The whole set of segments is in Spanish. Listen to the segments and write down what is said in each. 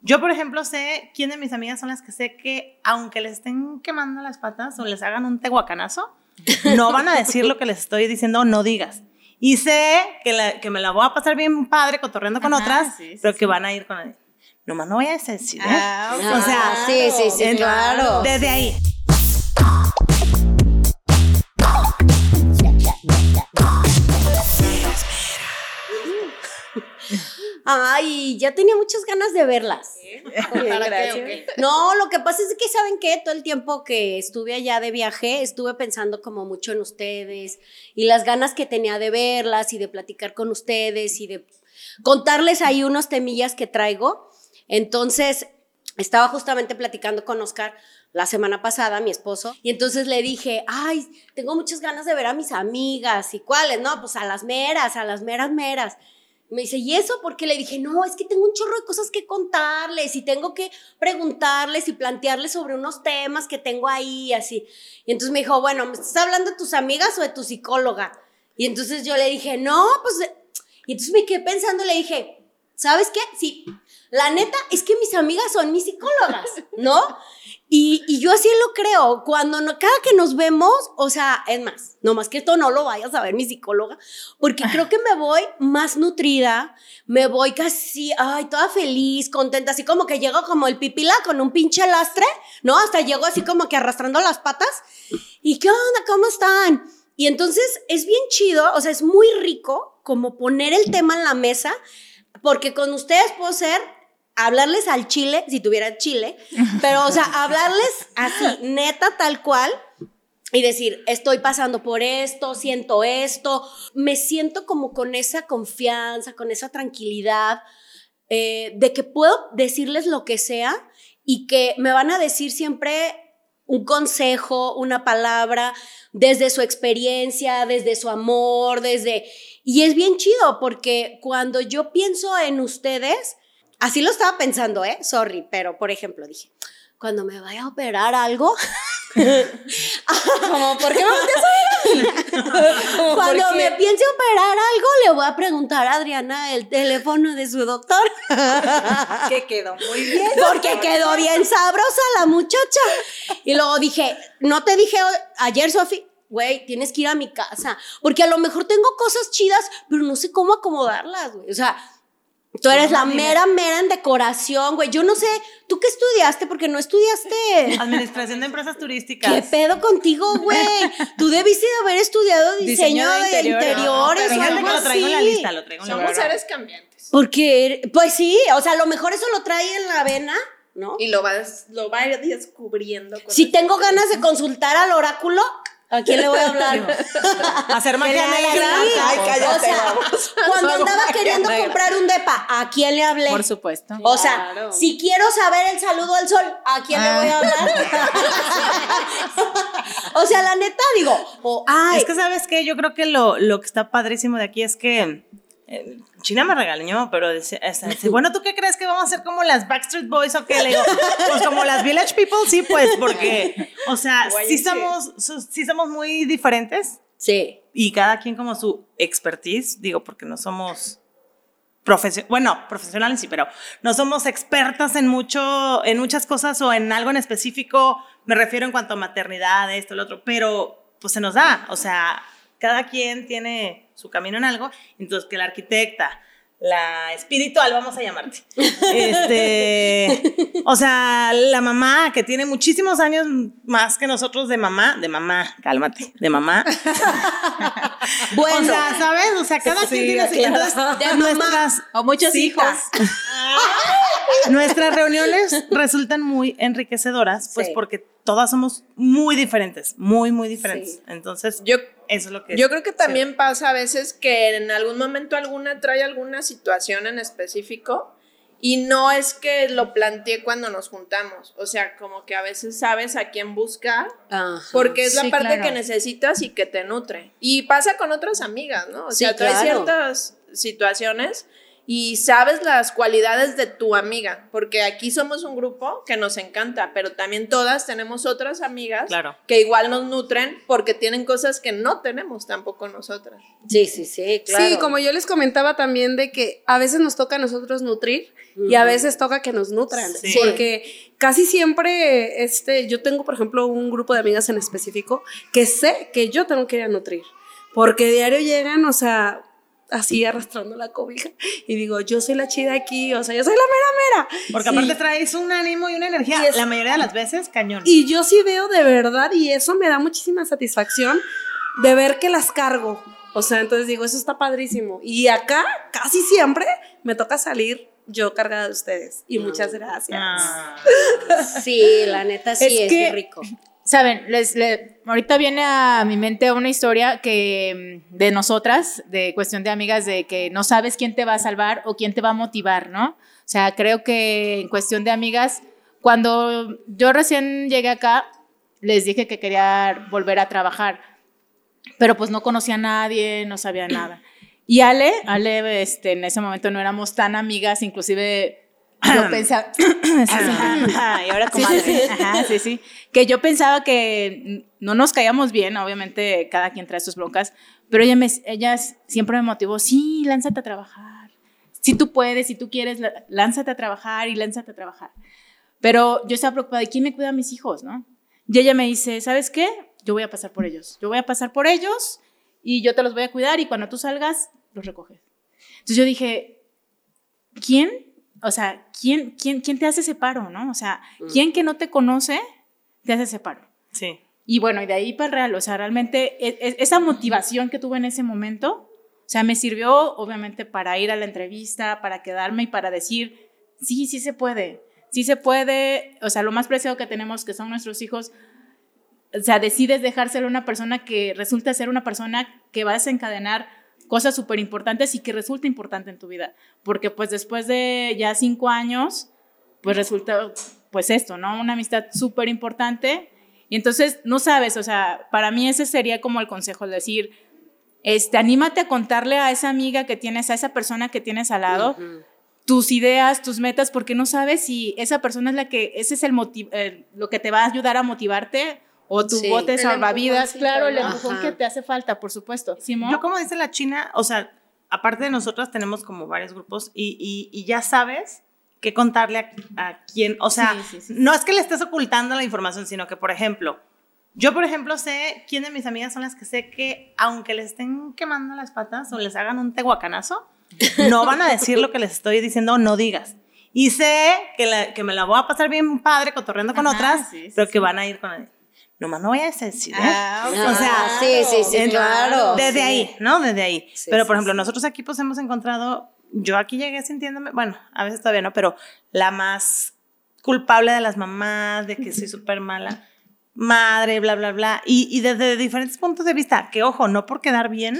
Yo, por ejemplo, sé quién de mis amigas son las que sé que, aunque les estén quemando las patas o les hagan un tehuacanazo, no van a decir lo que les estoy diciendo, no digas. Y sé que, que me la voy a pasar bien padre cotorreando con otras, pero que van a ir con... Nomás no voy a decir. ¿eh? Ah, o sea, sí, sí, sí, claro. Desde ahí. Ay, ya tenía muchas ganas de verlas. No, lo que pasa es que, ¿saben qué? Todo el tiempo que estuve allá de viaje, estuve pensando como mucho en ustedes y las ganas que tenía de verlas y de platicar con ustedes y de contarles ahí unos temillas que traigo. Entonces, estaba justamente platicando con Oscar la semana pasada, mi esposo, y entonces le dije, ay, tengo muchas ganas de ver a mis amigas, ¿y cuáles? No, pues a las meras, a las meras meras. Me dice, ¿y eso? Porque le dije, no, es que tengo un chorro de cosas que contarles y tengo que preguntarles y plantearles sobre unos temas que tengo ahí, así. Y entonces me dijo, bueno, ¿me estás hablando de tus amigas o de tu psicóloga? Y entonces yo le dije, no, pues. Y entonces me quedé pensando le dije, ¿sabes qué? Sí, la neta es que mis amigas son mis psicólogas, ¿no? Y, yo así lo creo. Cuando no, cada que nos vemos, o sea, es más, no más que esto no lo vayas a ver mi psicóloga, porque creo que me voy más nutrida, me voy casi, ay, toda feliz, contenta, así como que llego como el pipila con un pinche lastre, ¿no? Hasta llego así como que arrastrando las patas. ¿Y qué onda? ¿Cómo están? Y entonces es bien chido, o sea, es muy rico como poner el tema en la mesa, porque con ustedes puedo ser hablarles al chile, si tuviera chile, pero, o sea, hablarles así, neta, tal cual, y decir, estoy pasando por esto, siento esto, me siento como con esa confianza, con esa tranquilidad, eh, de que puedo decirles lo que sea y que me van a decir siempre un consejo, una palabra, desde su experiencia, desde su amor, desde... Y es bien chido porque cuando yo pienso en ustedes, Así lo estaba pensando, ¿eh? Sorry, pero por ejemplo dije, cuando me vaya a operar algo... como, ¿por qué me Cuando me piense operar algo, le voy a preguntar a Adriana el teléfono de su doctor. que quedó muy bien. Porque quedó bien sabrosa la muchacha. Y luego dije, no te dije ayer, Sofi, güey, tienes que ir a mi casa. Porque a lo mejor tengo cosas chidas, pero no sé cómo acomodarlas, güey. O sea, Tú eres la mera, mera en decoración, güey. Yo no sé, ¿tú qué estudiaste? Porque no estudiaste. Administración de empresas turísticas. ¿Qué pedo contigo, güey? Tú debiste haber estudiado diseño, de, interiores o algo lo traigo en la lista, lo traigo en la Somos seres cambiantes. Porque, pues sí, o sea, a lo mejor eso lo trae en la vena, ¿no? Y lo va, lo va a ir descubriendo. si tengo ganas de consultar al oráculo, ¿A quién le voy a hablar? Hacer magia negra. Ay, cállate. cuando andaba queriendo comprar un depa, ¿a quién le hablé? Por supuesto. O sea, si quiero saber el saludo al sol, ¿a quién le voy a hablar? o sea, la neta, digo, Es que, ¿sabes qué? Yo creo que lo, lo que está padrísimo de aquí es que China me regañó, pero decía, bueno, ¿tú qué crees que vamos a ser como las Backstreet Boys o qué? Le digo, pues como las Village People, sí, pues, porque, o sea, sí somos, sí somos muy diferentes. Sí. Y cada quien como su expertise, digo, porque no somos profesionales, bueno, profesionales sí, pero no somos expertas en mucho, en muchas cosas o en algo en específico, me refiero en cuanto a maternidad, esto, lo otro, pero pues se nos da, o sea, cada quien tiene su camino en algo, entonces que la arquitecta, la espiritual, vamos a llamarte. Este, o sea, la mamá que tiene muchísimos años más que nosotros de mamá, de mamá, cálmate, de mamá. bueno, o sea, ¿sabes? O sea, cada quien tiene de nuestras o muchos hijos. nuestras reuniones resultan muy enriquecedoras, pues porque todas somos muy diferentes, muy, muy diferentes. Entonces, yo eso es lo que... Yo creo que también pasa a veces que en algún momento alguna trae alguna situación en específico y no es que lo planteé cuando nos juntamos, o sea, como que a veces sabes a quién buscar, porque es la parte que necesitas y que te nutre. Y pasa con otras amigas, ¿no? O sea, trae ciertas situaciones y sabes las cualidades de tu amiga, porque aquí somos un grupo que nos encanta, pero también todas tenemos otras amigas que igual nos nutren porque tienen cosas que no tenemos tampoco nosotras. Sí, sí, sí, claro. Sí, como yo les comentaba también de que a veces nos toca a nosotros nutrir y a veces toca que nos nutran, porque casi siempre este yo tengo, por ejemplo, un grupo de amigas en específico que sé que yo tengo que ir a nutrir. Porque diario llegan, o sea, así arrastrando la cobija y digo, yo soy la chida aquí, o sea, yo soy la mera mera. Porque aparte traes un ánimo y una energía, la mayoría de las veces, cañón. Y yo sí veo de verdad y eso me da muchísima satisfacción de ver que las cargo. O sea, entonces digo, eso está padrísimo. Y acá casi siempre me toca salir yo cargada de ustedes. Y muchas gracias. Ah. Sí, la neta sí es, rico. Saben, les, ahorita viene a mi mente una historia que mm, de nosotras, de cuestión de amigas, de que no sabes quién te va a salvar o quién te va a motivar, ¿no? O sea, creo que en cuestión de amigas, cuando yo recién llegué acá, les dije que quería volver a trabajar, pero pues no conocía a nadie, no sabía nada. Y Ale, Ale, este, en ese momento no éramos tan amigas, inclusive yo pensaba, y ahora sí, sí, que yo pensaba que no nos caíamos bien, obviamente cada quien trae sus broncas, pero ella, me, ella siempre me motivó, sí, lánzate a trabajar, si tú puedes, si tú quieres, lánzate a trabajar y lánzate a trabajar. Pero yo estaba preocupada, ¿de quién me cuida a mis hijos, no? Y ella me dice, ¿sabes qué? Yo voy a pasar por ellos, yo voy a pasar por ellos y yo te los voy a cuidar y cuando tú salgas, los recoges. Entonces yo dije, ¿quién o sea, ¿quién, quién, quién te hace ese paro, no? O sea, mm. ¿quién que no te conoce te hace ese paro? Sí. Y bueno, y de ahí para real, o sea, realmente e, e, esa motivación que tuve en ese momento, o sea, me sirvió obviamente para ir a la entrevista, para quedarme y para decir, sí, sí se puede, sí se puede, o sea, lo más preciado que tenemos, que son nuestros hijos, o sea, decides dejárselo a una persona que resulta ser una persona que va a desencadenar cosas súper importantes y que resulta importante en tu vida. Porque pues después de ya cinco años, pues resulta pues esto, ¿no? Una amistad súper importante. Y entonces, no sabes, o sea, para mí ese sería como el consejo, decir, este, anímate a contarle a esa amiga que tienes, a esa persona que tienes al lado, tus ideas, tus metas, porque no sabes si esa persona es la que, ese es el motivo, lo que te va a ayudar a motivarte o tu bote salvavidas, claro, el empujón que te hace falta, por supuesto. Yo como dice la China, o sea, aparte de nosotras tenemos como varios grupos y, y, ya sabes qué contarle a, a quién, o sea, no es que le estés ocultando la información, sino que, por ejemplo, yo, por ejemplo, sé quién de mis amigas son las que sé que, aunque les estén quemando las patas o les hagan un tehuacanazo, no van a decir lo que les estoy diciendo, no digas. Y sé que, que me la voy a pasar bien padre cotorreando con otras, pero que van a ir con nomás no voy a decir, ¿eh? Ah, o sea, sí, sí, sí, claro. Desde ahí, ¿no? Desde ahí. pero, por ejemplo, nosotros aquí pues hemos encontrado, yo aquí llegué sintiéndome, bueno, a veces todavía no, pero la más culpable de las mamás, de que soy súper mala madre, bla, bla, bla. Y, y desde diferentes puntos de vista, que ojo, no por quedar bien,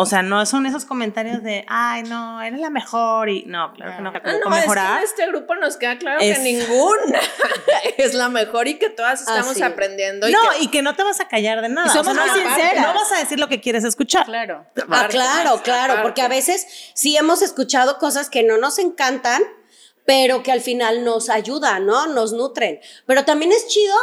o sea, no son esos comentarios de, ay, no, eres la mejor y no, claro que no, que no, mejorar. Es que en este grupo nos queda claro que ninguna es la mejor y que todas estamos aprendiendo. no, y que no te vas a callar de nada. somos muy sinceras. No vas a decir lo que quieres escuchar. Claro. Ah, claro, claro, porque a veces sí hemos escuchado cosas que no nos encantan, pero que al final nos ayudan, ¿no? Nos nutren. Pero también es chido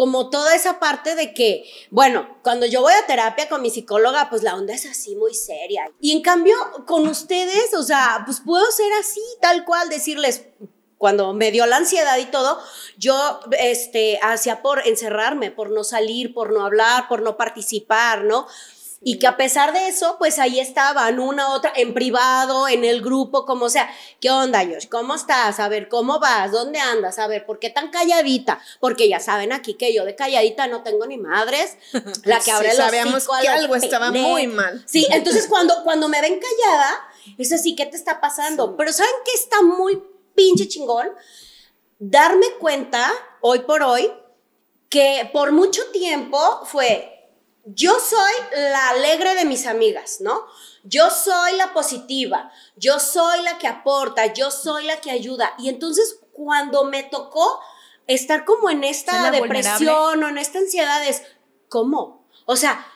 como toda esa parte de que, bueno, cuando yo voy a terapia con mi psicóloga, pues la onda es así muy seria. Y en cambio, con ustedes, o sea, pues puedo ser así, tal cual, decirles, cuando me dio la ansiedad y todo, yo este, hacía por encerrarme, por no salir, por no hablar, por no participar, ¿no? Y que a pesar de eso, pues ahí estaban una otra en privado, en el grupo, como sea. ¿Qué onda, Josh? ¿Cómo estás? A ver, ¿cómo vas? ¿Dónde andas? A ver, ¿por qué tan calladita? Porque ya saben aquí que yo de calladita no tengo ni madres. La que abre sí, sabíamos que algo estaba muy mal. Sí, entonces cuando, cuando me ven callada, es así, ¿qué te está pasando? Pero ¿saben qué está muy pinche chingón? Darme cuenta, hoy por hoy, que por mucho tiempo fue yo soy la alegre de mis amigas, ¿no? Yo soy la positiva, yo soy la que aporta, yo soy la que ayuda. Y entonces cuando me tocó estar como en esta depresión o en esta ansiedad es, ¿cómo? O sea,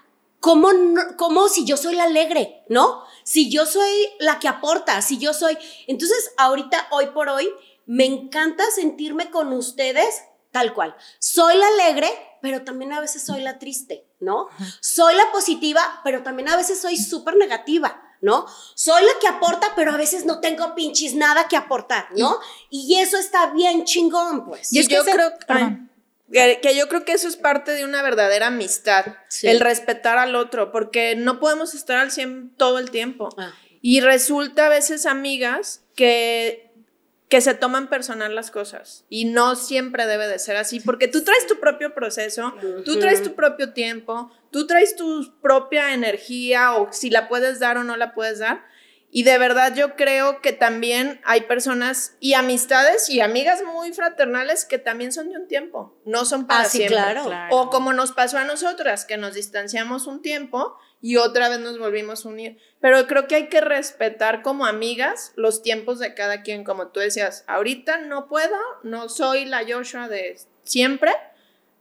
¿cómo, ¿cómo si yo soy la alegre, ¿no? Si yo soy la que aporta, si yo soy... Entonces, ahorita, hoy por hoy, me encanta sentirme con ustedes tal cual. Soy la alegre, pero también a veces soy la triste, ¿no? Soy la positiva, pero también a veces soy súper negativa. ¿no? Soy la que aporta, pero a veces no tengo pinches nada que aportar, ¿no? Y, eso está bien chingón, pues. Y yo creo que, que, yo creo que eso es parte de una verdadera amistad, el respetar al otro, porque no podemos estar al 100 todo el tiempo. Ah. Y resulta a veces amigas que que se toman personal las cosas y no siempre debe de ser así porque tú traes tu propio proceso, tú traes tu propio tiempo, tú traes tu propia energía o si la puedes dar o no la puedes dar. Y de verdad yo creo que también hay personas y amistades y amigas muy fraternales que también son de un tiempo, no son para ah, siempre. Claro. O como nos pasó a nosotras, que nos distanciamos un tiempo y otra vez nos volvimos a unir. Pero creo que hay que respetar como amigas los tiempos de cada quien, como tú decías, ahorita no puedo, no soy la Joshua de siempre,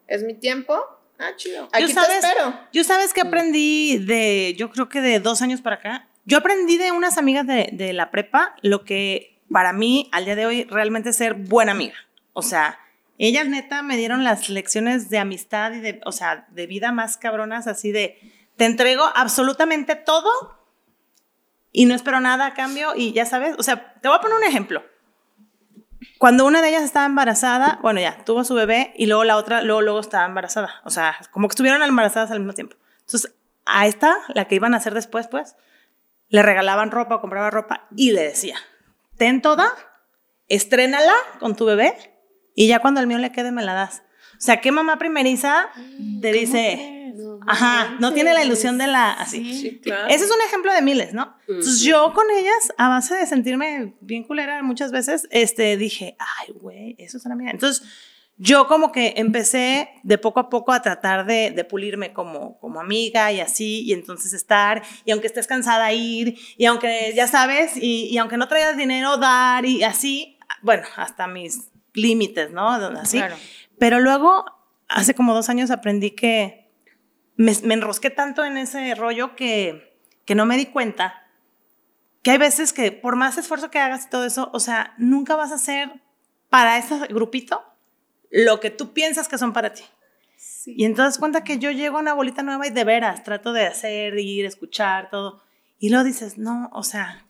es mi tiempo. Ah, chido. Aquí yo sabes, te espero. Yo sabes que aprendí de, yo creo que de dos años para acá, yo aprendí de unas amigas de, de la prepa lo que para mí al día de hoy realmente es ser buena amiga. O sea, ellas neta me dieron las lecciones de amistad y de, o sea, de vida más cabronas, así de, te entrego absolutamente todo y no espero nada a cambio y ya sabes, o sea, te voy a poner un ejemplo. Cuando una de ellas estaba embarazada, bueno, ya, tuvo su bebé y luego la otra, luego, luego estaba embarazada. O sea, como que estuvieron embarazadas al mismo tiempo. Entonces, a esta, la que iban a hacer después, pues, le regalaban ropa o compraba ropa y le decía, ten toda, estrénala con tu bebé y ya cuando el mío le quede me la das. O sea, ¿qué mamá primeriza te dice, Ajá, no tiene la ilusión de la así. Ese es un ejemplo de miles, ¿no? Entonces yo con ellas, a base de sentirme bien culera muchas veces, este, dije, ay, güey, eso es una amiga. Entonces yo como que empecé de poco a poco a tratar de, de, pulirme como, como amiga y así, y entonces estar, y aunque estés cansada, ir, y aunque ya sabes, y, y aunque no traigas dinero, dar, y así, bueno, hasta mis límites, ¿no? Así. Pero luego, hace como dos años aprendí que me, me, enrosqué tanto en ese rollo que, que no me di cuenta que hay veces que por más esfuerzo que hagas y todo eso, o sea, nunca vas a hacer para ese grupito lo que tú piensas que son para ti. Y entonces cuenta que yo llego a una bolita nueva y de veras trato de hacer, ir, escuchar, todo. Y luego dices, no, o sea,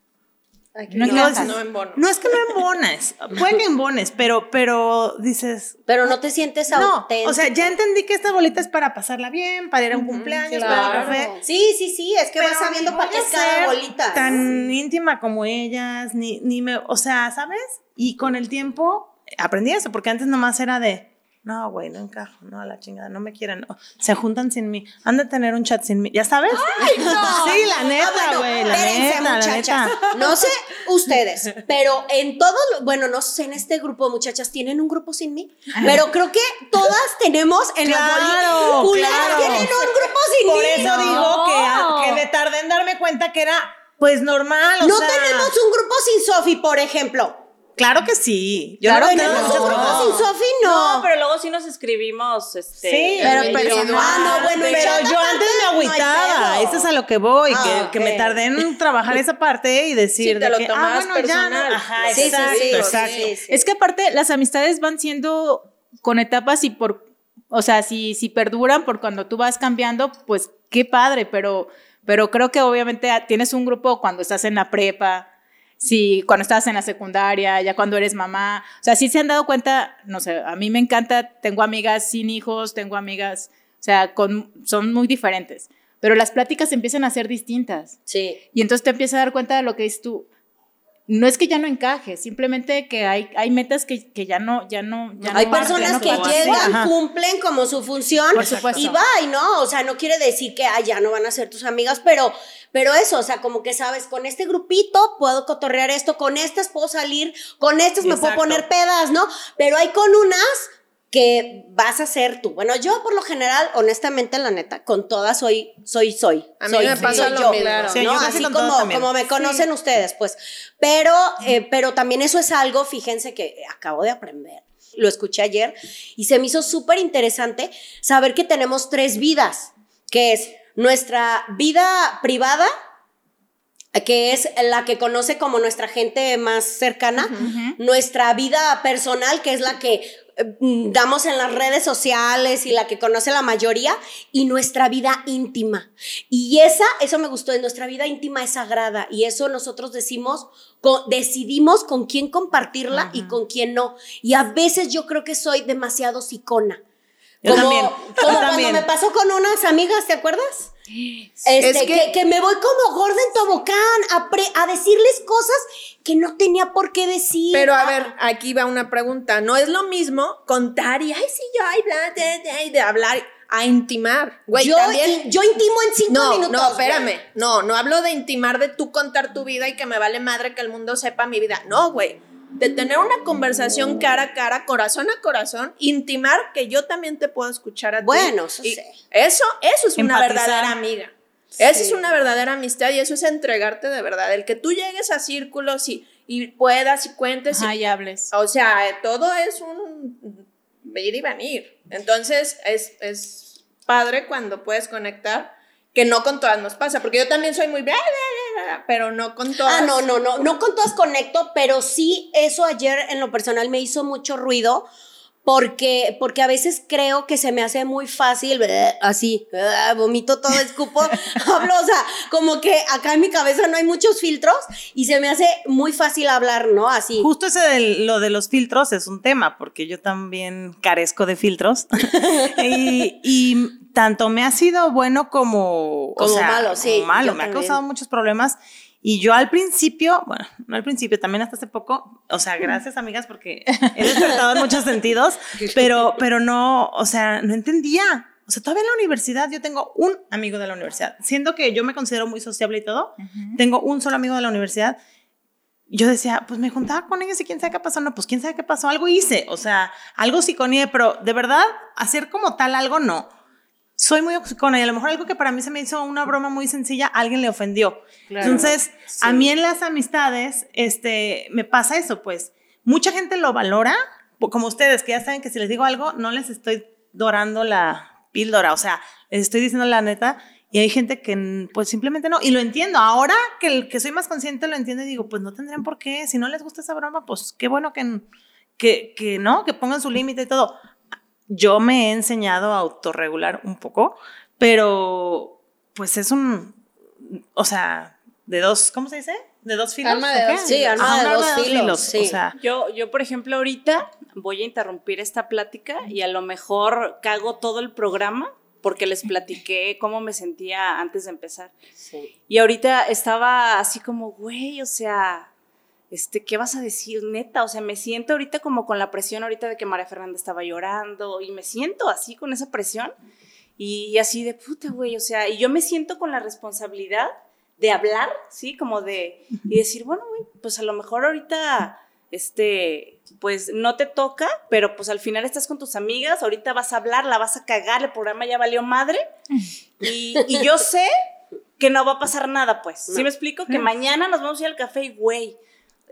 no, no, es, no, no, es que no embones, puede que embones, pero, pero dices. Pero no te sientes no, O sea, ya entendí que esta bolita es para pasarla bien, para ir a un cumpleaños, para un café. Sí, sí, sí, es que vas sabiendo para qué es cada bolita. Tan íntima como ellas, ni, ni me. O sea, ¿sabes? Y con el tiempo aprendí eso, porque antes nomás era de no, güey, no encajo, no, a la chingada, no me quieren, se juntan sin mí, han de tener un chat sin mí, ¿ya sabes? Ay, no. Sí, la neta, güey, la neta, muchachas. No sé ustedes, pero en todos, bueno, no sé, en este grupo de muchachas tienen un grupo sin mí, pero creo que todas tenemos en claro, la claro. tienen un grupo sin Por mí. Por eso digo que, que me tardé en darme cuenta que era, pues, normal, o No tenemos un grupo sin Sofi, por ejemplo. Claro que sí. Yo claro, no tenemos no. sin Sofi, no. No, pero luego sí nos escribimos, este. Sí, pero, pero, ah, no, bueno, pero yo antes me agüitaba. Eso es a lo que voy, que, ah, que, me tardé en trabajar esa parte y decir sí, te lo que, ah, bueno, personal. ya no. Ajá, sí, exacto, sí, exacto. Es que aparte las amistades van siendo con etapas y por, o sea, si, si perduran por cuando tú vas cambiando, pues qué padre, pero, pero creo que obviamente tienes un grupo cuando estás en la prepa si cuando estás en la secundaria, ya cuando eres mamá, o sea, sí se han dado cuenta, no sé, a mí me encanta, tengo amigas sin hijos, tengo amigas, o sea, con, son muy diferentes, pero las pláticas empiezan a ser distintas. Sí. Y entonces te empiezas a dar cuenta de lo que es tú. No es que ya no encaje, simplemente que hay, hay metas que, que ya no, ya no, ya Hay personas que llegan, cumplen como su función y va, y no, o sea, no quiere decir que ya no van a ser tus amigas, pero pero eso, o sea, como que sabes, con este grupito puedo cotorrear esto, con estas puedo salir, con estas me puedo poner pedas, ¿no? Pero hay con unas que vas a ser tú. Bueno, yo por lo general, honestamente, la neta, con todas soy, soy, soy. A mí me pasa lo yo, mismo. ¿no? Así como, como me conocen ustedes, pues. Pero, eh, pero también eso es algo, fíjense que acabo de aprender. Lo escuché ayer y se me hizo súper interesante saber que tenemos tres vidas, que es nuestra vida privada, que es la que conoce como nuestra gente más cercana, nuestra vida personal, que es la que damos en las redes sociales y la que conoce la mayoría, y nuestra vida íntima. Y esa, eso me gustó, nuestra vida íntima es sagrada, y eso nosotros decimos, decidimos con quién compartirla y con quién no. Y a veces yo creo que soy demasiado sicona. Yo también. Como cuando me pasó con unas amigas, ¿te acuerdas? Este, que, que, me voy como gorda en tobocán a, a decirles cosas que no tenía por qué decir. Pero a ver, aquí va una pregunta. No es lo mismo contar y, ay, sí, yo, ay, bla, de, de, hablar a intimar. Güey, yo, también. Yo intimo en cinco no, minutos. No, espérame. No, no hablo de intimar de tú contar tu vida y que me vale madre que el mundo sepa mi vida. No, güey de tener una conversación cara a cara, corazón a corazón, intimar que yo también te puedo escuchar a ti. Bueno, eso sí. Eso, eso es una verdadera amiga. Eso es una verdadera amistad y eso es entregarte de verdad. El que tú llegues a círculos y, y puedas y cuentes. y, hables. O sea, todo es un ir y venir. Entonces, es, es padre cuando puedes conectar que no con todas nos pasa, porque yo también soy muy, pero no con todas. Ah, no, no, no, no con todas conecto, pero sí eso ayer en lo personal me hizo mucho ruido porque, porque a veces creo que se me hace muy fácil, así, vomito todo, escupo, hablo, o sea, como que acá en mi cabeza no hay muchos filtros y se me hace muy fácil hablar, ¿no? Así. Justo ese de lo de los filtros es un tema, porque yo también carezco de filtros y, y, tanto me ha sido bueno como, como malo, sí. Como malo, me ha causado muchos problemas y yo al principio, bueno, no al principio, también hasta hace poco, o sea, gracias amigas porque he despertado en muchos sentidos, pero, pero no, o sea, no entendía. O sea, todavía en la universidad yo tengo un amigo de la universidad, siendo que yo me considero muy sociable y todo, tengo un solo amigo de la universidad. Yo decía, pues me juntaba con ellos y quién sabe qué pasó. No, pues quién sabe qué pasó. Algo hice, o sea, algo psiconie, pero de verdad, hacer como tal algo no soy muy oxicona y a lo mejor algo que para mí se me hizo una broma muy sencilla, alguien le ofendió. Entonces, a mí en las amistades, este, me pasa eso, pues. Mucha gente lo valora, como ustedes, que ya saben que si les digo algo, no les estoy dorando la píldora, o sea, les estoy diciendo la neta, y hay gente que pues simplemente no, y lo entiendo, ahora que, que soy más consciente lo entiendo y digo, pues no tendrían por qué, si no les gusta esa broma, pues qué bueno que, que, que no, que pongan su límite y todo yo me he enseñado a autorregular un poco, pero pues es un, o sea, de dos, ¿cómo se dice? De dos filos. Alma de dos, sí, alma de, dos, filos. Sí. O sea, yo, yo, por ejemplo, ahorita voy a interrumpir esta plática y a lo mejor cago todo el programa porque les platiqué cómo me sentía antes de empezar. Sí. Y ahorita estaba así como, güey, o sea, este, ¿qué vas a decir, neta? O sea, me siento ahorita como con la presión ahorita de que María Fernanda estaba llorando y me siento así con esa presión y, así de puta, güey, o sea, y yo me siento con la responsabilidad de hablar, ¿sí? Como de, y decir, bueno, güey, pues a lo mejor ahorita, este, pues no te toca, pero pues al final estás con tus amigas, ahorita vas a hablar, la vas a cagar, el programa ya valió madre, y, y yo sé que no va a pasar nada, pues, ¿sí me explico? Que mañana nos vamos a ir al café y, güey,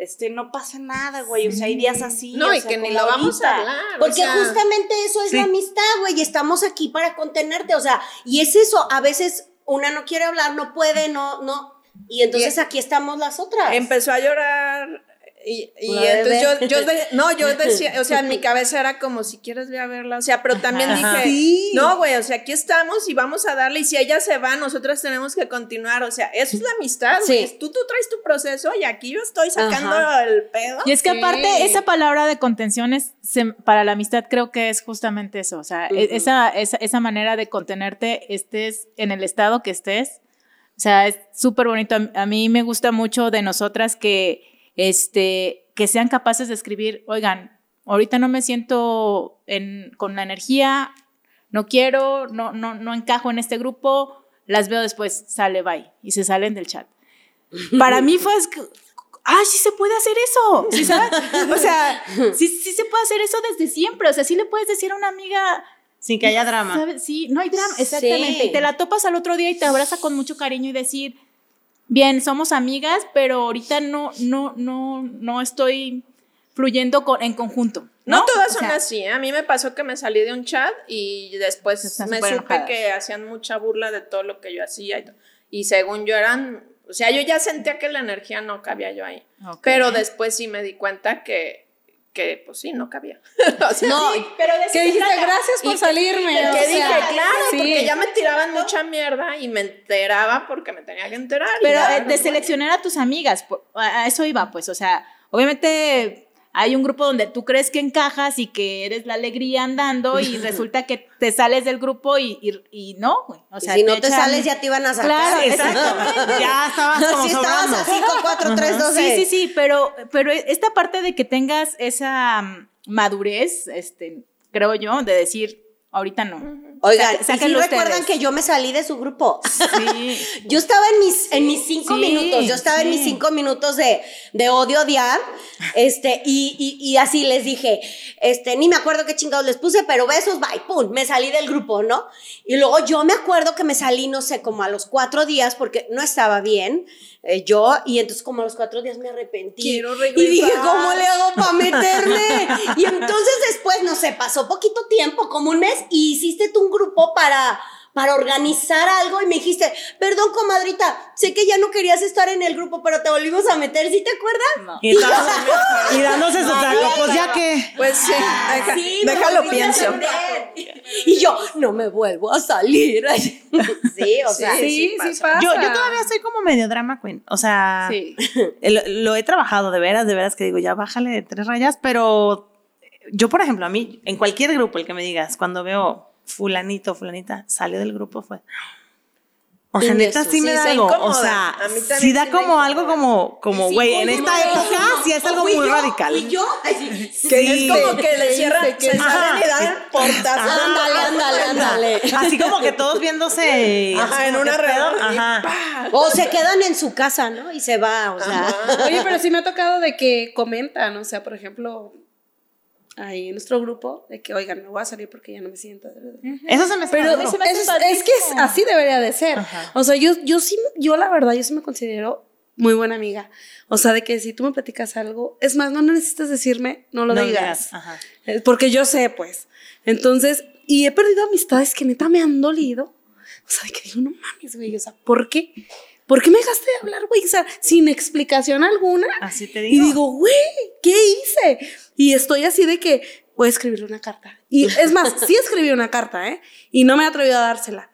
este, no pasa nada, güey, o sea, hay días así. No, y que ni lo vamos a hablar. Porque justamente eso es la amistad, güey, y estamos aquí para contenerte, o sea, y es eso, a veces una no quiere hablar, no puede, no, no, y entonces aquí estamos las otras. Empezó a llorar y, entonces yo, yo no, yo decía, o sea, en mi cabeza era como, si quieres ve a verla, o sea, pero también dije, no, güey, o sea, aquí estamos y vamos a darle, y si ella se va, nosotros tenemos que continuar, o sea, eso es la amistad, güey, tú, tú traes tu proceso y aquí yo estoy sacando el pedo. Y es que aparte, esa palabra de contenciones, para la amistad creo que es justamente eso, o sea, e, esa, esa, esa manera de contenerte, estés en el estado que estés, o sea, es súper bonito, a mí me gusta mucho de nosotras que este, que sean capaces de escribir, oigan, ahorita no me siento con la energía, no quiero, no, no, no encajo en este grupo, las veo después, sale, bye, y se salen del chat. Para mí fue, ah, sí se puede hacer eso, ¿sí sabes? O sea, sí, sí se puede hacer eso desde siempre, o sea, sí le puedes decir a una amiga... Sin que haya drama. Sí, no hay drama, exactamente. Y te la topas al otro día y te abraza con mucho cariño y decir, bien, somos amigas, pero ahorita no, no, no, no estoy fluyendo con, en conjunto. No, todas son así. ¿eh? A mí me pasó que me salí de un chat y después me supe que hacían mucha burla de todo lo que yo hacía. Y, y según yo eran O sea, yo ya sentía que la energía no cabía yo ahí. Pero después sí me di cuenta que, que pues sí, no cabía. o sea, No, Pero de Que dijiste, gracias por salirme. que dije, sea, claro, sí. porque ya me tiraban mucha mierda y me enteraba porque me tenía que enterar. Pero eh, de no, seleccionar a tus amigas, a eso iba, pues, o sea, obviamente hay un grupo donde tú crees que encajas y que eres la alegría andando y resulta que te sales del grupo y, y- y no, güey. O Y sea, si no te echan- sales ya te iban a sacar. Claro, Exactamente. Ya estabas como estabas sobrando. a 5, 4, 3, 2, Sí, sí, sí, pero, pero esta parte de que tengas esa mm, madurez, este, creo yo, de decir, ahorita no. Oigan, Sa- ¿y sáquenlo si recuerdan ustedes. que yo me salí de su grupo? Sí. Yo estaba en mis, en mis cinco sí, minutos, yo estaba en mis cinco minutos de, de odio odiar, este, y, y, y así les dije, este, ni me acuerdo qué chingados les puse, pero besos, bye, pum, me salí del grupo, ¿no? Y luego yo me acuerdo que me salí, no sé, como a los cuatro días, porque no estaba bien, eh, yo, y entonces como a los cuatro días me arrepentí. Quiero y dije, regresar. ¿cómo le hago para meterme? y entonces después, no sé, pasó poquito tiempo, como un mes, y hiciste tú un grupo para, para organizar algo y me dijiste, perdón, comadrita, sé que ya no querías estar en el grupo, pero te volvimos a meter, ¿sí te acuerdas? Y, estabas- y dándose su taco, pues ya que. Pues sí, deja- Sí, déjalo pienso. Y yo, no me vuelvo a salir. sí, o sea. Sí, sí pasa. Yo, yo todavía soy como medio drama queen. O sea, Sí. lo, lo he trabajado de veras, de veras que digo, ya bájale de tres rayas, pero yo, por ejemplo, a mí, en cualquier grupo, el que me digas, cuando veo fulanito, fulanita, salió del grupo, fue... O sea, neta, sí me da se algo. O sea, sí da como algo como, como, güey, en esta época sí es algo muy yo, radical. fui yo, Que es como que le cierran, se Ajá. salen y dan portazo. Ándale, ándale, ándale. Así como que todos viéndose. Ajá, en una que reunión y Ajá. O se quedan en su casa, ¿no? Y se va, o sea. Oye, pero sí me ha tocado de que comentan, o sea, por ejemplo, ahí en nuestro grupo, de que, oigan, me voy a salir porque ya no me siento. Eso se me está Pero se me hace es, es que es- así debería de ser. Ajá. O sea, yo, yo sí, yo la verdad, yo sí me considero muy buena amiga. O sea, de que si tú me platicas algo, es más, no necesitas decirme, no lo No digas. digas, ajá. Eh, Porque yo sé, pues. Entonces, y he perdido amistades que neta me han dolido. O sea, de que digo, no mames, güey, o sea, ¿por qué? ¿Por qué me dejaste de hablar, güey? O sea, sin explicación alguna. Así te Y digo. digo, güey, ¿qué hice? Y estoy así de que voy a escribirle una carta. Y es más, sí escribí una carta, ¿eh? Y no me he atrevido a dársela.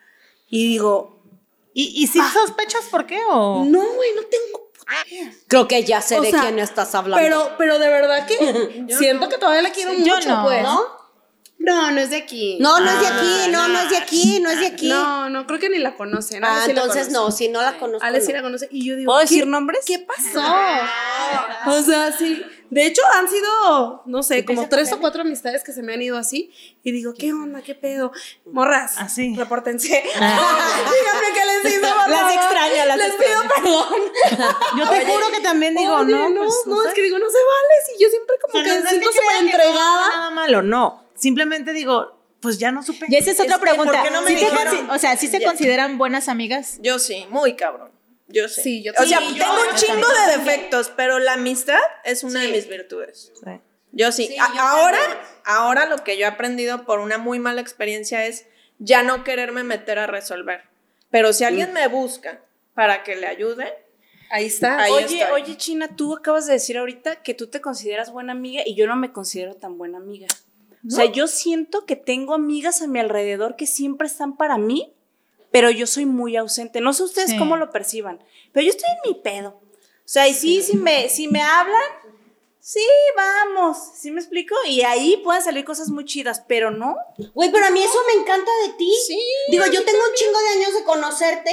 Y digo, ¿Y, y si sospechas por qué o...? no, güey, no tengo idea. Creo que ya sé O de sea, quién estás hablando. Pero, pero de verdad que siento que todavía la quiero yo mucho, no. pues. ¿no? No, no es de aquí. No, no es de aquí, no, no es de aquí, no es de aquí. No, no, creo que ni la conocen. Ah, sí la entonces conoce. no, si no la conozco. Ale sí no. la conoce. Y yo digo, ¿Puedo ¿qué- decir nombres? ¿Qué pasó? O sea, sí. De hecho, han sido, no sé, como tres o cuatro amistades que se me han ido así. Y digo, ¿qué onda? ¿Qué pedo? Morras. Así. Repórtense. Díganme qué les hizo, por Las extraño, las Les pido perdón. Yo te juro que también digo, Oye, no, no, pues, no, sé. es que digo, no se vale. Si yo siempre como O sea, que no siento súper que no entregada. Nada malo, no. Simplemente digo, pues ya no supe. Y esa es otra pregunta. ¿Por qué no me ¿Sí te dijeron? consi- o sea, ¿sí se Ya. consideran buenas amigas? Yo sí, muy cabrón. Yo sí. Sí, yo O sea, tengo Yo un chingo de defectos, pero la amistad es una de mis virtudes. Sí. Yo sí. A- ahora, ahora lo que yo he aprendido por una muy mala experiencia es ya no quererme meter a resolver. Pero si alguien me busca para que le ayude, Ahí está. Ahí Oye, estoy. oye, China, tú acabas de decir ahorita que tú te consideras buena amiga y yo no me considero tan buena amiga. O sea, yo siento que tengo amigas a mi alrededor que siempre están para mí, pero yo soy muy ausente. No sé ustedes Sí. cómo lo perciban, pero yo estoy en mi pedo. O sea, y sí, si me, si me hablan, sí, vamos, ¿sí me explico? Y ahí pueden salir cosas muy chidas, pero no. Güey, pero a mí eso me encanta de ti. Sí, Digo, yo tengo un chingo de años de conocerte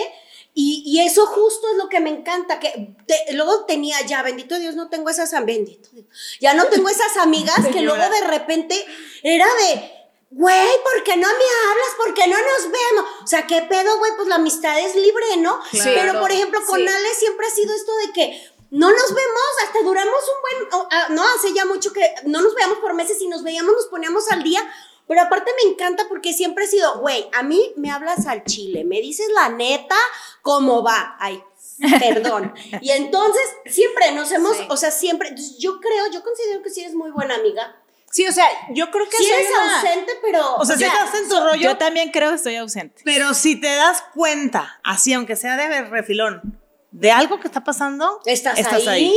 y, y eso justo es lo que me encanta. Que te- luego tenía ya, bendito Dios, no tengo esas, bendito Dios, ya no tengo esas amigas que luego de repente era de, güey, ¿por qué no me hablas? ¿Por qué no nos vemos? O sea, ¿qué pedo, güey? Pues la amistad es libre, ¿no? Claro. Pero, por ejemplo, con Sí. Ale siempre ha sido esto de que no nos vemos, hasta duramos un buen, oh, ah, no, hace ya mucho que no nos veíamos por meses y nos veíamos, nos poníamos al día, pero aparte me encanta porque siempre he sido, güey, a mí me hablas al chile, me dices la neta, cómo va, ay, perdón. y entonces siempre nos hemos, o sea, siempre, yo creo, yo considero que sí eres muy buena amiga. Sí, o sea, yo creo que Sí soy eres una- ausente, pero... O sea, si estás en tu rollo, Yo también creo que estoy ausente. pero si te das cuenta, así aunque sea de refilón, de algo que está pasando, estás, ahí.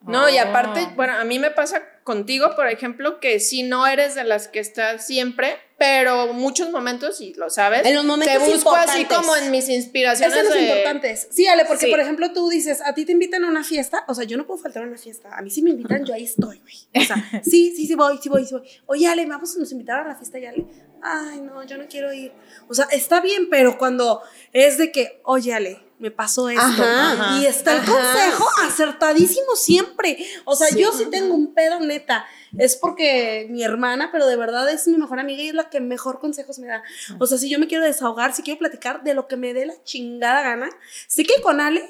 No, y aparte, Oh. bueno, a mí me pasa contigo, por ejemplo, que si no eres de las que estás siempre, pero muchos momentos, y lo sabes, En los momentos te busco así como en mis Es inspiraciones. de los de- importantes. Sí, Ale, porque Sí. por ejemplo tú dices, a ti te invitan a una fiesta, o sea, yo no puedo faltar a una fiesta. A mí sí me invitan, yo ahí estoy, güey. O sea, sí, sí, sí voy, sí voy, sí voy. Oye, Ale, vamos, nos invitaron a la fiesta y Ale. Ay, no, yo no quiero ir. O sea, está bien, pero cuando es de que, oye, Ale, me pasó esto. Ajá, y está el ajá, consejo acertadísimo siempre. O sea, yo sí tengo un pedo neta. Es porque mi hermana, pero de verdad es mi mejor amiga y es la que mejor consejos me da. O sea, si yo me quiero desahogar, si quiero platicar de lo que me dé la chingada gana, sé que con Ale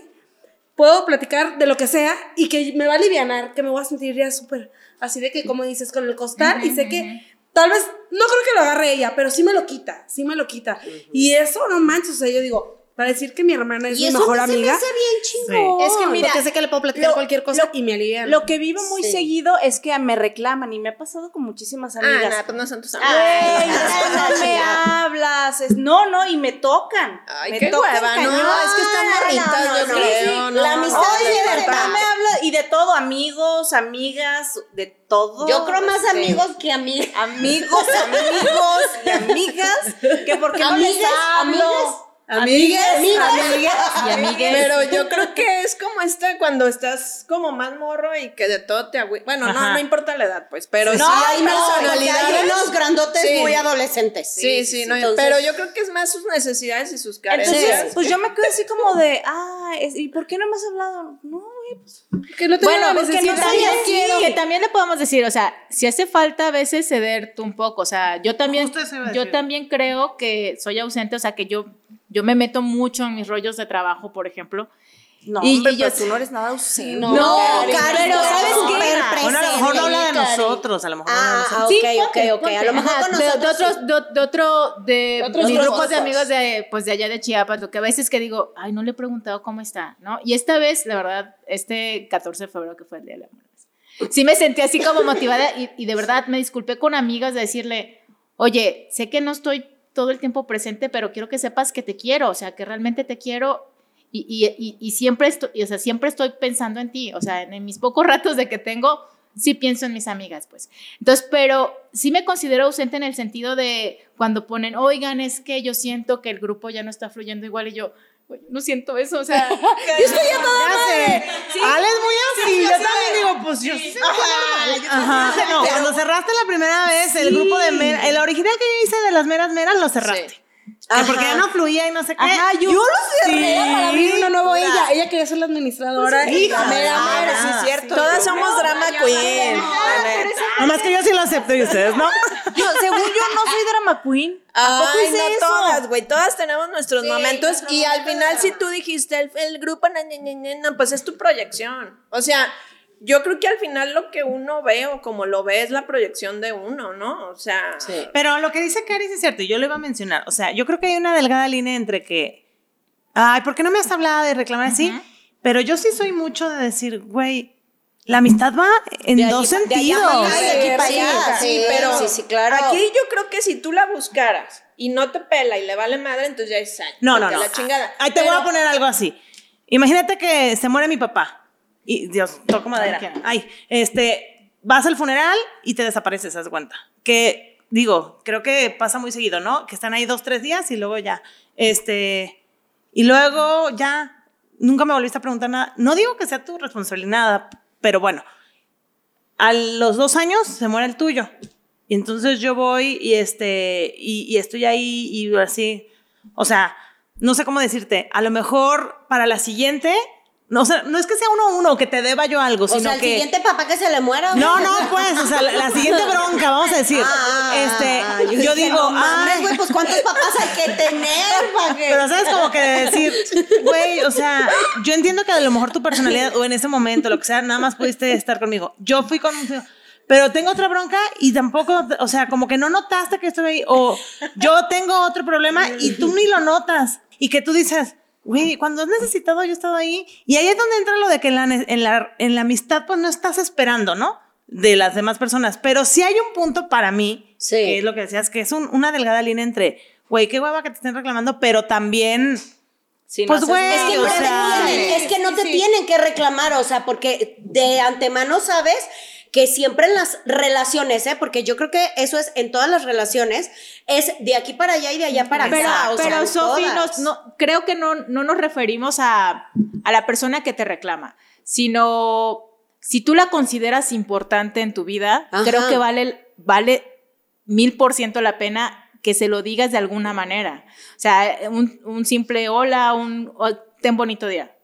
puedo platicar de lo que sea y que me va a aliviar, que me voy a sentir ya súper así de que, como dices, con el costal y sé que tal vez, no creo que lo agarre ella, pero sí me lo quita, sí me lo quita. Y eso, no manches, o sea, yo digo, para decir que mi hermana es Y mi eso mejor no se me amiga. hace bien chingón. Es que mira, porque sé que le puedo platicar lo- cualquier cosa lo- y me alivia. Lo que vivo muy Sí. seguido es que me reclaman y me ha pasado con muchísimas Ah, amigas. nada, pues no son tus amigas. es que no me hablas. es- no, no, y me tocan. Ay, me qué tocan hueva, ¿no? Es que están morritas, yo sí, creo, sí, no. La amistad Oye, de de verdad verdad. me habla y de todo, amigos, amigas, de todo. Yo creo más este, amigos que amigas. Amigos, amigos y amigas, que porque no les Amigas, hablo. amigas. Amigues, Amigas. Y amigues. Pero yo creo que es como esta cuando estás como más morro y que de todo te agüi... Bueno, no, Ajá. no importa la edad, pues, pero sí, No, hay no, personalidades. hay unos grandotes Sí. muy adolescentes. Sí, sí, no, Entonces- pero yo creo que es más sus necesidades y sus carencias. Entonces, pues yo me quedo así como de, ah, ¿y por qué no me has hablado? No, güey, pues. que no tengo Bueno, porque no también que también le podemos decir, o sea, si hace falta a veces cederte un poco, o sea, yo también, yo también creo que soy ausente, o sea, que yo, yo me meto mucho en mis rollos de trabajo, por ejemplo. No, Y- hombre, y yo pero tú no eres nada ausente. No, Karen, pero ¿sabes eres qué? Bueno, a lo mejor no habla de nosotros, a lo mejor no habla de Ah, nosotros. ah, Sí, ok, ok, ok. A lo mejor con de, nosotros. de otros, de, de otro, de Otros mis grupos. grupos de amigos de, pues de allá de Chiapas, lo que a veces que digo, ay, no le he preguntado cómo está, ¿no? Y esta vez, la verdad, este 14 de febrero que fue el Día de la Mujer, sí me sentí así como motivada y, y de verdad me disculpé con amigas de decirle, oye, sé que no estoy todo el tiempo presente, pero quiero que sepas que te quiero, o sea, que realmente te quiero y, y, y, siempre, estoy, o sea, siempre estoy pensando en ti, o sea, en, en mis pocos ratos de que tengo, sí pienso en mis amigas, pues. Entonces, pero sí me considero ausente en el sentido de cuando ponen, oigan, es que yo siento que el grupo ya no está fluyendo igual y yo, "Güey, no siento eso, o sea, yo estoy ya toda Ya sé. Ale es muy así. yo también digo, pues yo sí. Ajá. No, cuando cerraste la primera vez el grupo de meras, el original que yo hice de las meras meras lo cerraste. Que porque ya no fluía y no sé qué. Ajá, yo- lo Sí, para abrir uno nuevo ella. Ella quería ser la administradora. y hija, mera, mera. sí, es cierto. Todas somos drama queen. la neta. Nomás que yo sí lo acepto y ustedes no. Yo, según yo, no soy drama queen. ¿A poco Ay, no eso? todas, güey. Todas tenemos nuestros momentos y al final, si tú dijiste el, el grupo, na, na, na, na, no, pues es tu proyección. O sea, yo creo que al final lo que uno ve o como lo ve es la proyección de uno, ¿no? O sea, Pero lo que dice Cari sí es cierto, y yo lo iba a mencionar. O sea, yo creo que hay una delgada línea entre que, ay, ¿por qué no me has hablado de reclamar así? Pero yo sí soy mucho de decir, güey, la amistad va en De allí dos pa- de allá sentidos. sí, allá. sí, pero Sí, sí, claro. aquí yo creo que si tú la buscaras y no te pela y le vale madre, entonces ya es No, no, no. la chingada. Ahí te Pero- voy a poner algo así. Imagínate que se muere mi papá. Y Dios, toco madera. Ay, este, vas al funeral y te desapareces, haz cuenta. Que, digo, creo que pasa muy seguido, ¿no? Que están ahí dos, tres días y luego ya. Este, y luego ya, nunca me volviste a preguntar nada. No digo que sea tu responsabilidad, nada, pero bueno, a los dos años se muere el tuyo. Y entonces yo voy y, este, y, y estoy ahí y así, o sea, no sé cómo decirte, a lo mejor para la siguiente, no, o sea, no es que sea uno a uno, que te deba yo algo, O sino sea, el que... siguiente papá que se le muera. No, no, pues, o sea, la, la siguiente bronca, vamos a decir. Ah, este, ah, yo, dije, digo, no mames, güey, pues cuántos papás hay que tener para que. pero sabes como que decir, güey, o sea, yo entiendo que a lo mejor tu personalidad o en ese momento, lo que sea, nada más pudiste estar conmigo. Yo fui con un pero tengo otra bronca y tampoco, o sea, como que no notaste que estoy ahí o yo tengo otro problema y tú ni lo notas y que tú dices, güey, cuando has necesitado yo he estado ahí y ahí es donde entra lo de que en la, en la, en la amistad pues no estás esperando, ¿no? De las demás personas, pero sí hay un punto para mí, Sí. que es lo que decías, que es un- una delgada línea entre, güey, qué hueva que te estén reclamando, pero también Si no Pues, güey, Es que o sea, es que no te tienen que reclamar, o sea, porque de antemano sabes que siempre en las relaciones, ¿eh? Porque yo creo que eso es en todas las relaciones, es de aquí para allá y de allá para Pero, acá. o pero Sofi, no, creo que no, no nos referimos a, a la persona que te reclama, sino si tú la consideras importante en tu vida, Ajá. creo que vale, vale mil por ciento la pena que se lo digas de alguna manera. O sea, un, un simple hola, un ten bonito día.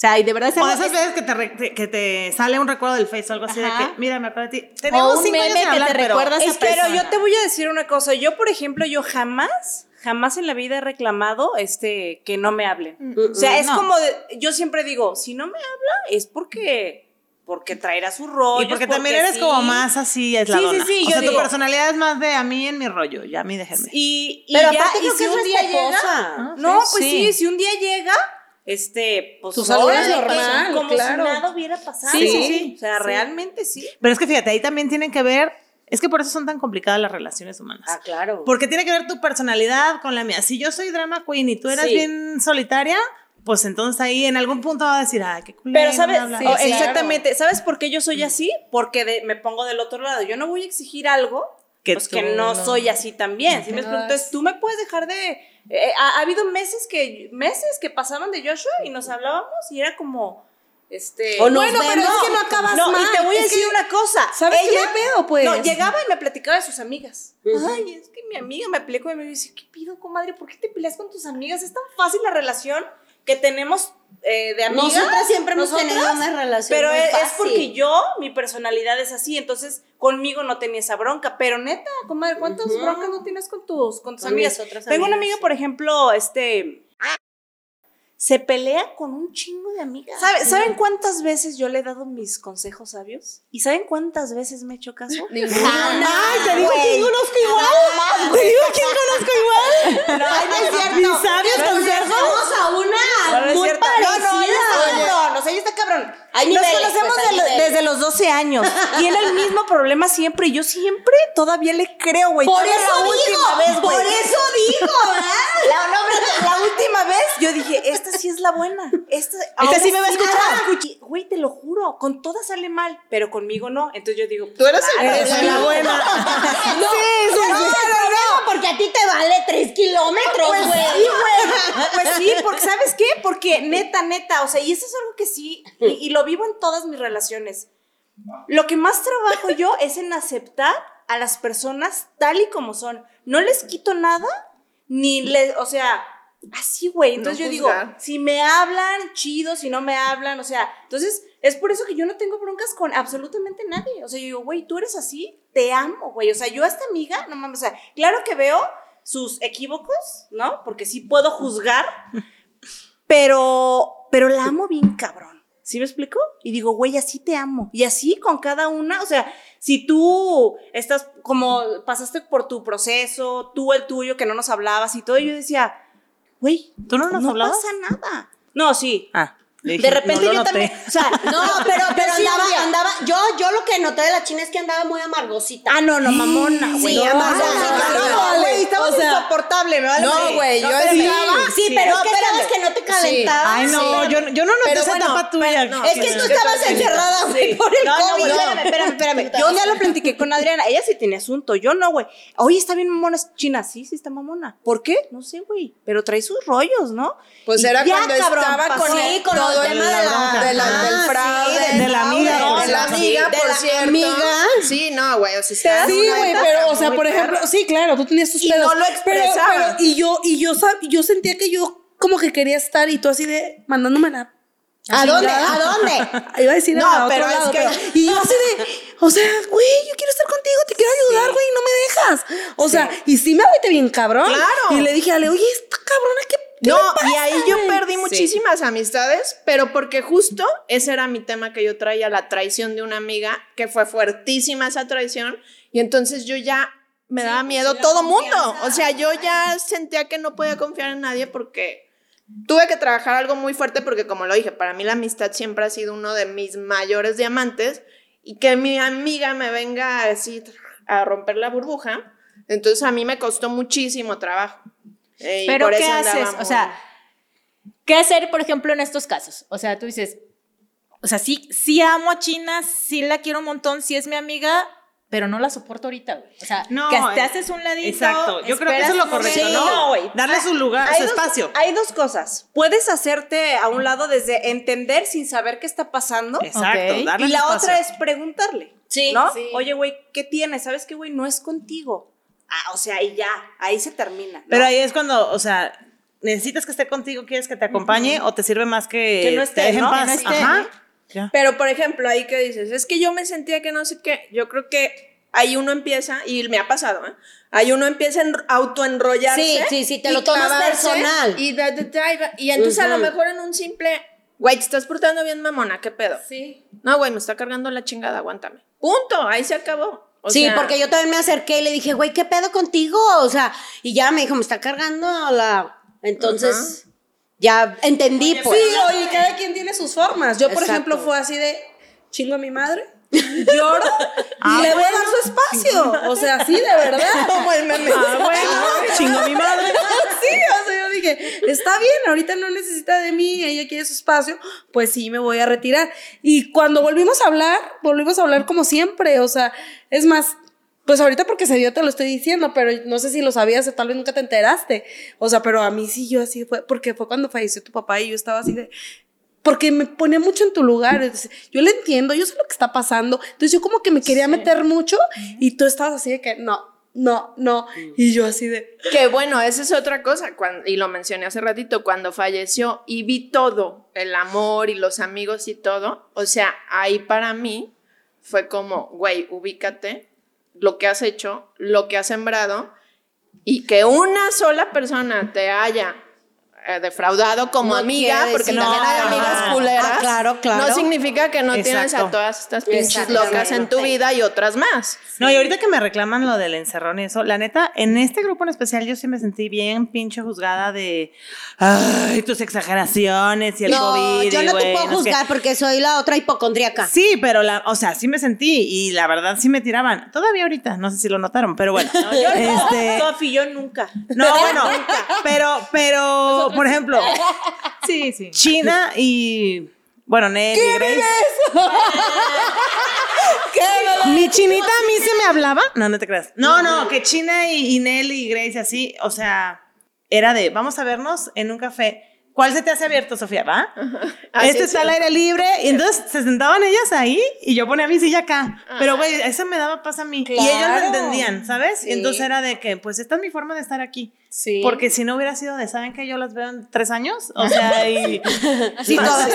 O sea, y de verdad es O algo- esas veces que te, re- que te sale un recuerdo del Face o algo así Ajá. de que, mira, me acuerdo de ti. o Tenemos un cinco años meme sin que hablar, te pero- recuerdas Es a pero yo te voy a decir una cosa. Yo, por ejemplo, yo jamás, jamás en la vida he reclamado este que no me hablen. O sea, es no. como de- yo siempre digo, si no me habla es porque porque traerá su rollo. Y porque también eres sí. como más así, es la Sí, sí, sí, O yo sea, tu personalidad es más de a mí en mi rollo, ya a mí déjenme. Y, y Pero ya, aparte y creo si que es un día llega, no, pues Sí. sí. si un día llega, este, pues Tu es normal, como claro. si nada hubiera pasado. Sí, sí, sí. O sea, realmente sí. Pero es que fíjate, ahí también tienen que ver, es que por eso son tan complicadas las relaciones humanas. Ah, claro. Porque tiene que ver tu personalidad con la mía. Si yo soy drama queen y tú eras Sí. bien solitaria, pues entonces ahí en algún punto va a decir, ay, qué culero. Pero sabes, oh, bla". Sí, claro. exactamente, ¿sabes por qué yo soy así? Porque de- me pongo del otro lado. Yo no voy a exigir algo Que pues que no, no. soy así también. ¿sí me? Entonces tú me puedes dejar de eh, ha, ha habido meses que meses que pasaban de Joshua y nos hablábamos y era como este O nos Bueno, pero es que no acabas no, mal. y te voy a decir que- una cosa. ¿Sabes qué ella, me pedo, pues? No, llegaba y me platicaba de sus amigas. Ay, es que mi amiga me peleó y dice, ¿qué pido, comadre? ¿Por qué te peleas con tus amigas? Es tan fácil la relación que tenemos eh, de amigas. Nosotras siempre hemos nosotras, tenido una relación Pero muy es, porque yo, mi personalidad es así, entonces conmigo no tenía esa bronca. Pero neta, comadre, ¿cuántas broncas no tienes con tus, con tus Con amigas? Tengo una amigas, amiga, sí. por ejemplo, este. Se pelea con un chingo de amigas. ¿Sabe- ¿Saben cuántas veces yo le he dado mis consejos sabios? ¿Y saben cuántas veces me he hecho caso? Ninguna. Ay, te digo quién conozco igual. Te digo quién conozco igual. No, ay, no es cierto. Mis sabios Nos consejos. conocemos a una No, no es muy cierto. parecida. No, no, ella está cabrón. O sea, ella está cabrón. Hay Nos niveles, conocemos pues, de desde los 12 años. Tiene el mismo problema siempre. Y yo siempre todavía le creo, güey. Por eso la digo, última vez, güey. por eso digo, ¿verdad? La, no, la última vez yo dije, esta sí es la buena. Esta, sí me va a escuchar. Güey, te lo juro, con todas sale mal, pero conmigo no. Entonces yo digo, Tú eres el claro, Esa es la buena. No, no, no, no, porque a ti te vale tres kilómetros, Pues güey. sí, güey. Pues sí, porque ¿sabes qué? Porque neta, neta, o sea, y eso es algo que sí, y, y lo vivo en todas mis relaciones. Lo que más trabajo yo es en aceptar a las personas tal y como son. No les quito nada, ni les, o sea, así, güey. Entonces No yo digo, si me hablan, chido, si no me hablan, o sea, entonces es por eso que yo no tengo broncas con absolutamente nadie. O sea, yo digo, güey, tú eres así, te amo, güey. O sea, yo a esta amiga, no mames, o sea, claro que veo sus equívocos, ¿no? Porque sí puedo juzgar, pero, pero la amo bien cabrón. ¿Sí me explico? Y digo, güey, así te amo. Y así con cada una, o sea, si tú estás como pasaste por tu proceso, tú el tuyo, que no nos hablabas y todo, y yo decía, güey, ¿Tú no nos no hablabas? pasa nada. No, sí. Ah. Dije, De repente no yo noté. también, o sea, No, pero, pero sí, andaba, andaba, yo, yo lo que noté de la china es que andaba muy amargosita. Ah, no, no, mamona, güey. Sí, no, amargosita. no, No, no, güey, estabas o sea, insoportable, me vale. no, güey, yo espérame. estaba- Sí, Sí, pero no, es que que no te calentabas. Ay, no, yo, yo no noté esa bueno, etapa tuya. pero no, Es que tú estabas encerrada, güey, por el No, no, COVID. güey, espérame, espérame, espérame. Yo un día lo platiqué con Adriana. Ella sí tiene asunto. Yo no, güey. Oye, está bien mamona es china. Sí, sí está mamona. ¿Por qué? No sé, güey. Pero trae sus rollos, ¿no? Pues era ya, cuando cabrón, estaba con, Sí, con todo el tema de la- de la- Ah, del sí, fraude. de la amiga, No, de la amiga, Sí, de por la cierto. amiga. Sí, no, güey, o sea, está Sí, güey, pero, o sea, por ejemplo, sí, claro, tú tenías tus Y pedos. no lo expresaba. pero- y yo, y yo, sab- yo sentía que yo como que quería estar y tú así de mandándome la. ¿A dónde? ¿A dónde? Iba a decir No, a otro pero es que- pero- y yo así de, o sea, güey, yo quiero estar contigo, te quiero ayudar, güey, no me dejas. O sea, y sí me agüité bien cabrón. Claro. Y le dije, Ale, oye, esta cabrona, ¿qué, qué No, y ahí yo güey?" perdí muchísimas amistades, pero porque justo ese era mi tema que yo traía, la traición de una amiga, que fue fuertísima esa traición, y entonces yo ya me daba miedo todo mundo. O sea, yo ya sentía que no podía confiar en nadie porque tuve que trabajar algo muy fuerte porque como lo dije, para mí la amistad siempre ha sido uno de mis mayores diamantes y que mi amiga me venga así a romper la burbuja, entonces a mí me costó muchísimo trabajo. Eh, Pero ¿qué haces? O sea, ¿qué hacer, por ejemplo, en estos casos? O sea, tú dices, o sea, sí, sí amo a China, sí la quiero un montón, sí es mi amiga, pero no la soporto ahorita, güey. O sea, No, que te eh, haces un ladito. Exacto. Yo creo que eso es lo correcto, momento. ¿no? Güey. Darle su lugar, Hay su dos- espacio. Hay dos cosas. Puedes hacerte a un lado desde entender sin saber qué está pasando. Exacto. Ok. darle Y la espacio. otra es preguntarle. Sí, ¿No? sí. Oye, güey, ¿qué tienes? ¿Sabes qué, güey? No es contigo. Ah, o sea, y ya, ahí se termina. ¿no? Pero ahí es cuando, o sea, necesitas que esté contigo, quieres que te acompañe o te sirve más que, Que no esté, te dejen ¿no? paz. Que no esté. Ajá. Ya. Pero, por ejemplo, ahí que dices, es que yo me sentía que no sé qué, yo creo que ahí uno empieza, y me ha pasado, ¿eh? Ahí uno empieza a enro- autoenrollarse. Sí, sí, sí, te y lo tomas personal. Y, da, da, da, y entonces a lo mejor en un simple, güey, te estás portando bien mamona, ¿qué pedo? Sí. No, güey, me está cargando la chingada, aguántame. Punto, ahí se acabó. O sí, sea, porque yo también me acerqué y le dije, güey, ¿qué pedo contigo? O sea, y ya me dijo, me está cargando la. Entonces, ya entendí, pues. Sí, oye, cada quien tiene sus formas. Yo, por ejemplo, fue así de chingo a mi madre, lloro y le voy a dar su espacio. O sea, sí, de verdad. Como el meme. Ah, bueno, chingo mi madre. Sí, o sea, dije, está bien, ahorita no necesita de mí, ella quiere su espacio, pues sí, me voy a retirar. Y cuando volvimos a hablar, volvimos a hablar como siempre, o sea, es más, pues ahorita porque se dio te lo estoy diciendo, pero no sé si lo sabías, tal vez nunca te enteraste. O sea, pero a mí sí, yo así fue, porque fue cuando falleció tu papá y yo estaba así de, porque me ponía mucho en tu lugar. entonces, yo le entiendo, yo sé lo que está pasando. Entonces yo como que me quería meter mucho y tú estabas así de que no, no, no. Y yo así de, Que bueno, esa es otra cosa, cuan- y lo mencioné hace ratito, cuando falleció y vi todo, el amor y los amigos y todo, o sea, ahí para mí fue como, güey, ubícate, lo que has hecho, lo que has sembrado, y que una sola persona te haya defraudado como No amiga, porque también hay amigas Ah, culeras, claro, claro. no significa que no tienes a todas estas pinches locas en tu vida y otras más. No, y ahorita que me reclaman lo del encerrón y eso, la neta, en este grupo en especial yo sí me sentí bien pinche juzgada de, ay, tus exageraciones y el no, COVID. yo no te puedo no sé qué". juzgar porque soy la otra hipocondríaca. Sí, pero la, o sea, sí me sentí y la verdad sí me tiraban. Todavía ahorita, no sé si lo notaron, pero bueno. este, Sofi, yo nunca. no, bueno, pero, pero, por ejemplo, Sí, sí. China y, bueno, Nelly, Grace. Mi chinita a mí se me hablaba. No, no te creas. No, no, que China y, y Nelly y Grace así, o sea, era de, vamos a vernos en un café. ¿Cuál se te hace abierto, Sofía? ¿Va? Así este es está al aire libre. Y entonces se sentaban ellas ahí y yo ponía mi silla acá. Pero, güey, eso me daba paz a mí. Y ellos lo Claro. entendían, ¿sabes? Sí. Y entonces era de que, pues, esta es mi forma de estar aquí. Sí. Porque si no hubiera sido de, ¿saben que yo las veo en tres años? O sea, y... Sí, todas.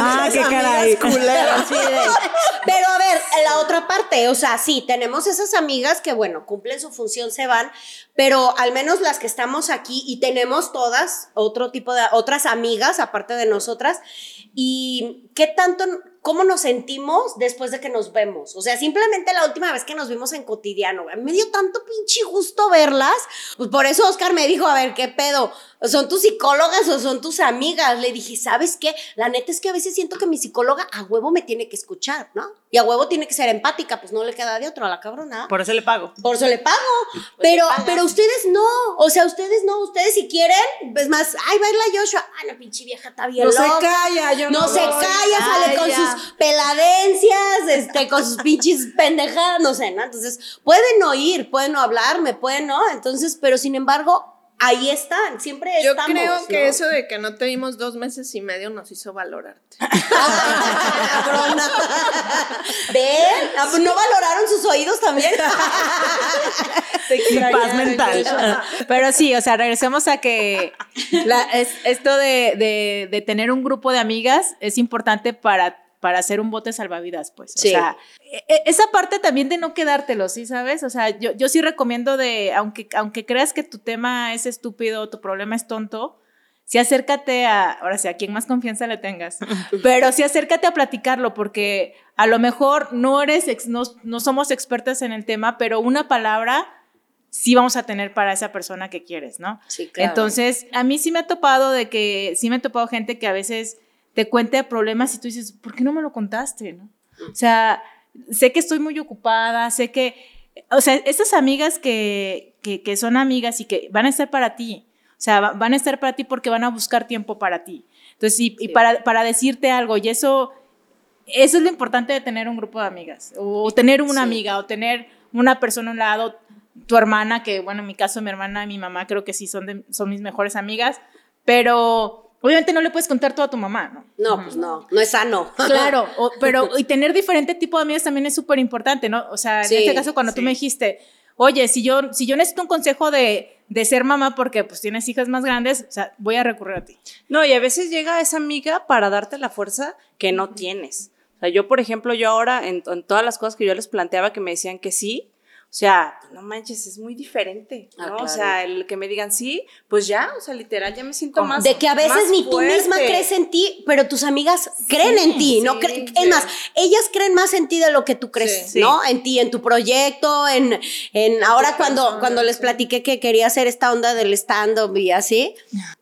ah, qué caray. De- Pero a ver, la otra parte, o sea, sí, tenemos esas amigas que, bueno, cumplen su función, se van, pero al menos las que estamos aquí y tenemos todas otro tipo de, otras amigas aparte de nosotras, y qué tanto, cómo nos sentimos después de que nos vemos. O sea, simplemente la última vez que nos vimos en cotidiano, me dio tanto pinche gusto verlas, pues por eso Oscar me dijo, a ver, ¿qué pedo? ¿Son tus psicólogas o son tus amigas? Le dije, ¿sabes qué? La neta es que a veces siento que mi psicóloga a huevo me tiene que escuchar, ¿no? Y a huevo tiene que ser empática, pues no le queda de otro a la cabrona. Por eso le pago. Por eso le pago. pero, pero ustedes no. O sea, ustedes no. Ustedes si quieren, es más, ay, baila Joshua. Ay, la pinche vieja está bien no se calla, yo No no, se voy. calla, sale con sus peladencias, este, con sus pinches pendejadas, no sé, ¿no? Entonces, pueden oír, pueden no hablarme, pueden no. Entonces, pero sin embargo, ahí están, siempre Yo estamos. creo que ¿no? eso de que no te vimos dos meses y medio nos hizo valorarte. ¿Ven? Ah, pues ¿No valoraron sus oídos también? Paz mental. Pero sí, o sea, regresemos a que la- es- esto de, de- de tener un grupo de amigas es importante para, para hacer un bote salvavidas, pues. Sí. O sea, e- e- esa parte también de no quedártelo, ¿sí sabes? O sea, yo, yo sí recomiendo de, aunque, aunque creas que tu tema es estúpido, tu problema es tonto, sí acércate a, ahora sí, a quien más confianza le tengas, pero sí acércate a platicarlo, porque a lo mejor no eres, ex- no, no somos expertas en el tema, pero una palabra sí vamos a tener para esa persona que quieres, ¿no? Sí, claro. Entonces, a mí sí me ha topado de que, sí me ha topado gente que a veces te cuente problemas y tú dices, ¿por qué no me lo contaste? ¿no? O sea, sé que estoy muy ocupada, sé que, o sea, esas amigas que, que, que son amigas y que van a estar para ti. O sea, va- van a estar para ti porque van a buscar tiempo para ti. Entonces, y, y para, para decirte algo, y eso, eso es lo importante de tener un grupo de amigas, o tener una amiga, o tener una persona a un lado, tu hermana, que bueno, en mi caso, mi hermana y mi mamá creo que sí son, de- son mis mejores amigas, pero obviamente no le puedes contar todo a tu mamá, ¿no? No, pues no, no es sano. Claro, o- pero y tener diferente tipo de amigas también es súper importante, ¿no? O sea, Sí, en este caso cuando tú me dijiste, oye, si yo, si yo necesito un consejo de, de ser mamá porque pues tienes hijas más grandes, o sea, voy a recurrir a ti. No, y a veces llega esa amiga para darte la fuerza que no tienes. O sea, yo, por ejemplo, yo ahora, en, en todas las cosas que yo les planteaba que me decían que sí, o sea, no manches, es muy diferente, ¿no? Ah, O claro. sea, el que me digan sí, pues ya, o sea, literal, ya me siento más De que a veces ni tú misma crees en ti, pero tus amigas creen en ti, ¿no? Cre- es más, ellas creen más en ti de lo que tú crees, Sí. ¿no? En ti, en tu proyecto, en, en ahora cuando, cuando les platiqué que quería hacer esta onda del stand-up y así,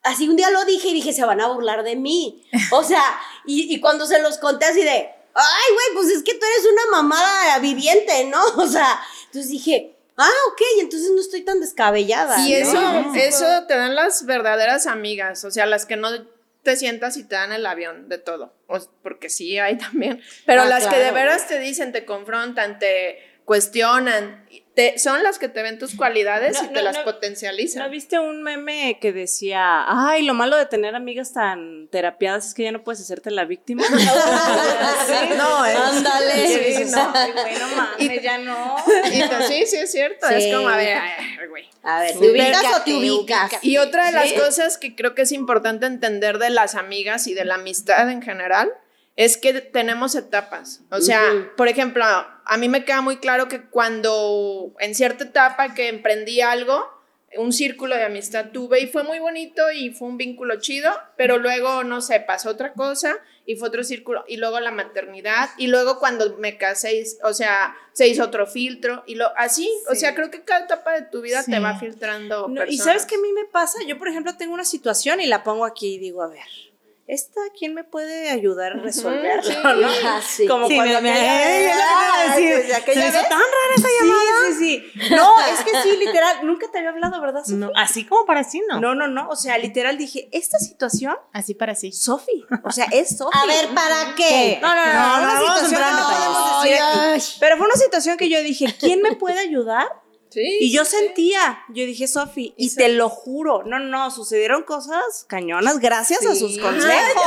así un día lo dije y dije, se van a burlar de mí. O sea, y, y cuando se los conté así de, ay, güey, pues es que tú eres una mamada viviente, ¿no? O sea, entonces dije, ah, ok, entonces no estoy tan descabellada. Y ¿no? eso, eso te dan las verdaderas amigas, o sea, las que no te sientas y te dan el avión de todo, o- porque sí hay también, pero Ah, las que de veras te dicen, te confrontan, te cuestionan, te, son las que te ven tus cualidades No, y te las no. potencializan. ¿No viste un meme que decía, ay, lo malo de tener amigas tan terapiadas es que ya no puedes hacerte la víctima? No, es- Ándale. Y dices, no, ay, güey, no mames, ya no. Y te- sí, sí es cierto, Sí. es como, a ver, ay, güey. A ver, ¿te ubicas o te ubicas? Y otra de las cosas que creo que es importante entender de las amigas y de la amistad en general es que tenemos etapas. O sea, por ejemplo, a mí me queda muy claro que cuando en cierta etapa que emprendí algo, un círculo de amistad tuve y fue muy bonito y fue un vínculo chido, pero luego, no sé, pasó otra cosa y fue otro círculo y luego la maternidad y luego cuando me casé, o sea, se hizo otro filtro y lo así, o sea, creo que cada etapa de tu vida Sí. te va filtrando. No, y sabes qué a mí me pasa, yo por ejemplo tengo una situación y la pongo aquí y digo, a ver, ¿esta quién me puede ayudar a resolverlo? sí. ¿no? Ajá, sí. Como Sí, cuando que Se me hizo tan rara esa Sí, sí, sí. No, es que sí, literal, nunca te había hablado, ¿verdad, Sofi? No, así como para sí, no. No, no, no, o sea, literal dije, esta situación, Así para sí. Sofi, o sea, es Sofi. A ver, ¿para qué? No, no, no, No, no, situación no aquí. Pero fue una situación que yo dije, ¿quién me puede ayudar? Sí, Y yo sí. sentía, yo dije, Sofi, y te lo juro, no, no, sucedieron cosas cañonas gracias a sus consejos.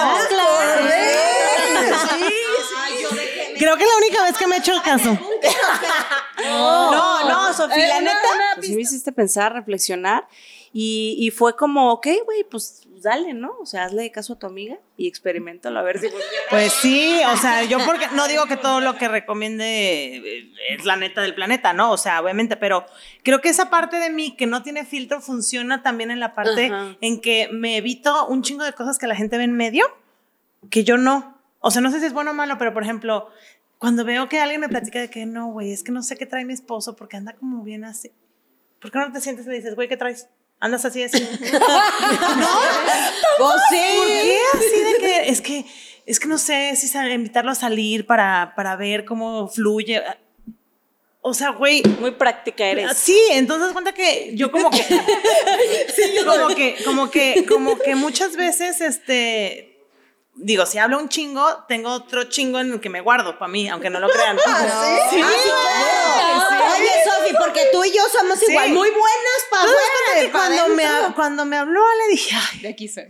Creo que es la única vez que me he hecho caso. No, no, Sofía, la una- neta, una pues sí me hiciste pensar, reflexionar. Y, y fue como, ok, güey, pues dale, ¿no? O sea, hazle caso a tu amiga y experimentalo a ver si funciona. Pues sí, o sea, yo porque no digo que todo lo que recomiende es la neta del planeta, ¿no? O sea, obviamente, pero creo que esa parte de mí que no tiene filtro funciona también en la parte Ajá. en que me evito un chingo de cosas que la gente ve en medio, que yo no. O sea, no sé si es bueno o malo, pero por ejemplo, cuando veo que alguien me platica de que no, güey, es que no sé qué trae mi esposo porque anda como bien así. ¿Por qué no te sientes y le dices, güey, qué traes? Andas así, así. Pues ¿Por sí. qué así de que es que es que no sé si invitarlo a salir para, para ver cómo fluye? O sea, güey, Muy práctica eres. sí, entonces cuenta que yo como que como que como que como que muchas veces este digo, si hablo un chingo, tengo otro chingo en el que me guardo para mí, aunque no lo crean. Sí. Oye, Sofi, porque tú y yo somos Sí. igual, muy buenas para cuando me, cuando me habló, le dije, ay, De aquí soy.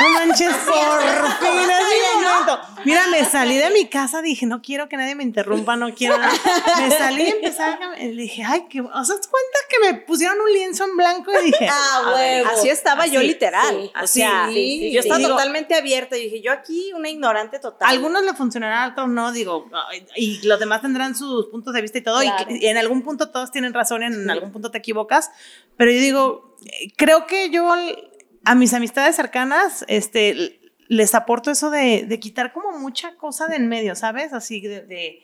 No manches, por fin es mi momento. Mira, me salí de mi casa, dije, no quiero que nadie me interrumpa, no quiero nada. Me salí y empecé a y dije, ay, que, ¿os das cuenta que me pusieron un lienzo en blanco? Y dije, Ah, huevo. Así estaba yo literal. sí, o así, sea, sí, sí, yo sí. estaba totalmente abierta. Y dije, yo aquí una ignorante total. algunos le funcionará, otros no, digo, y los demás tendrán sus puntos de vista y todo, y Claro. que- y, en algún punto todos tienen razón, y en algún punto te equivocas, pero yo digo, creo que yo a mis amistades cercanas, este, les aporto eso de, de quitar como mucha cosa de en medio, ¿sabes? Así de, de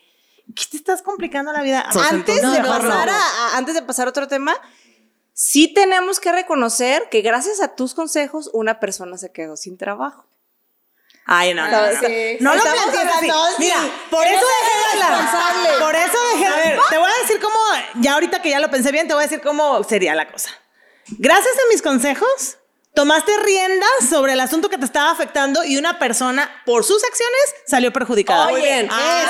¿qué te estás complicando la vida? Antes de no. pasar a, a- antes de pasar a otro tema, sí tenemos que reconocer que gracias a tus consejos una persona se quedó sin trabajo. Ay, no, no, no. Sí. No lo plantees así. Mira, por eso dejé de hablar. Por eso dejé de ver. Te voy a decir cómo, ya ahorita que ya lo pensé bien, te voy a decir cómo sería la cosa. Gracias a mis consejos, tomaste riendas sobre el asunto que te estaba afectando y una persona, por sus acciones, salió perjudicada. Muy bien. Así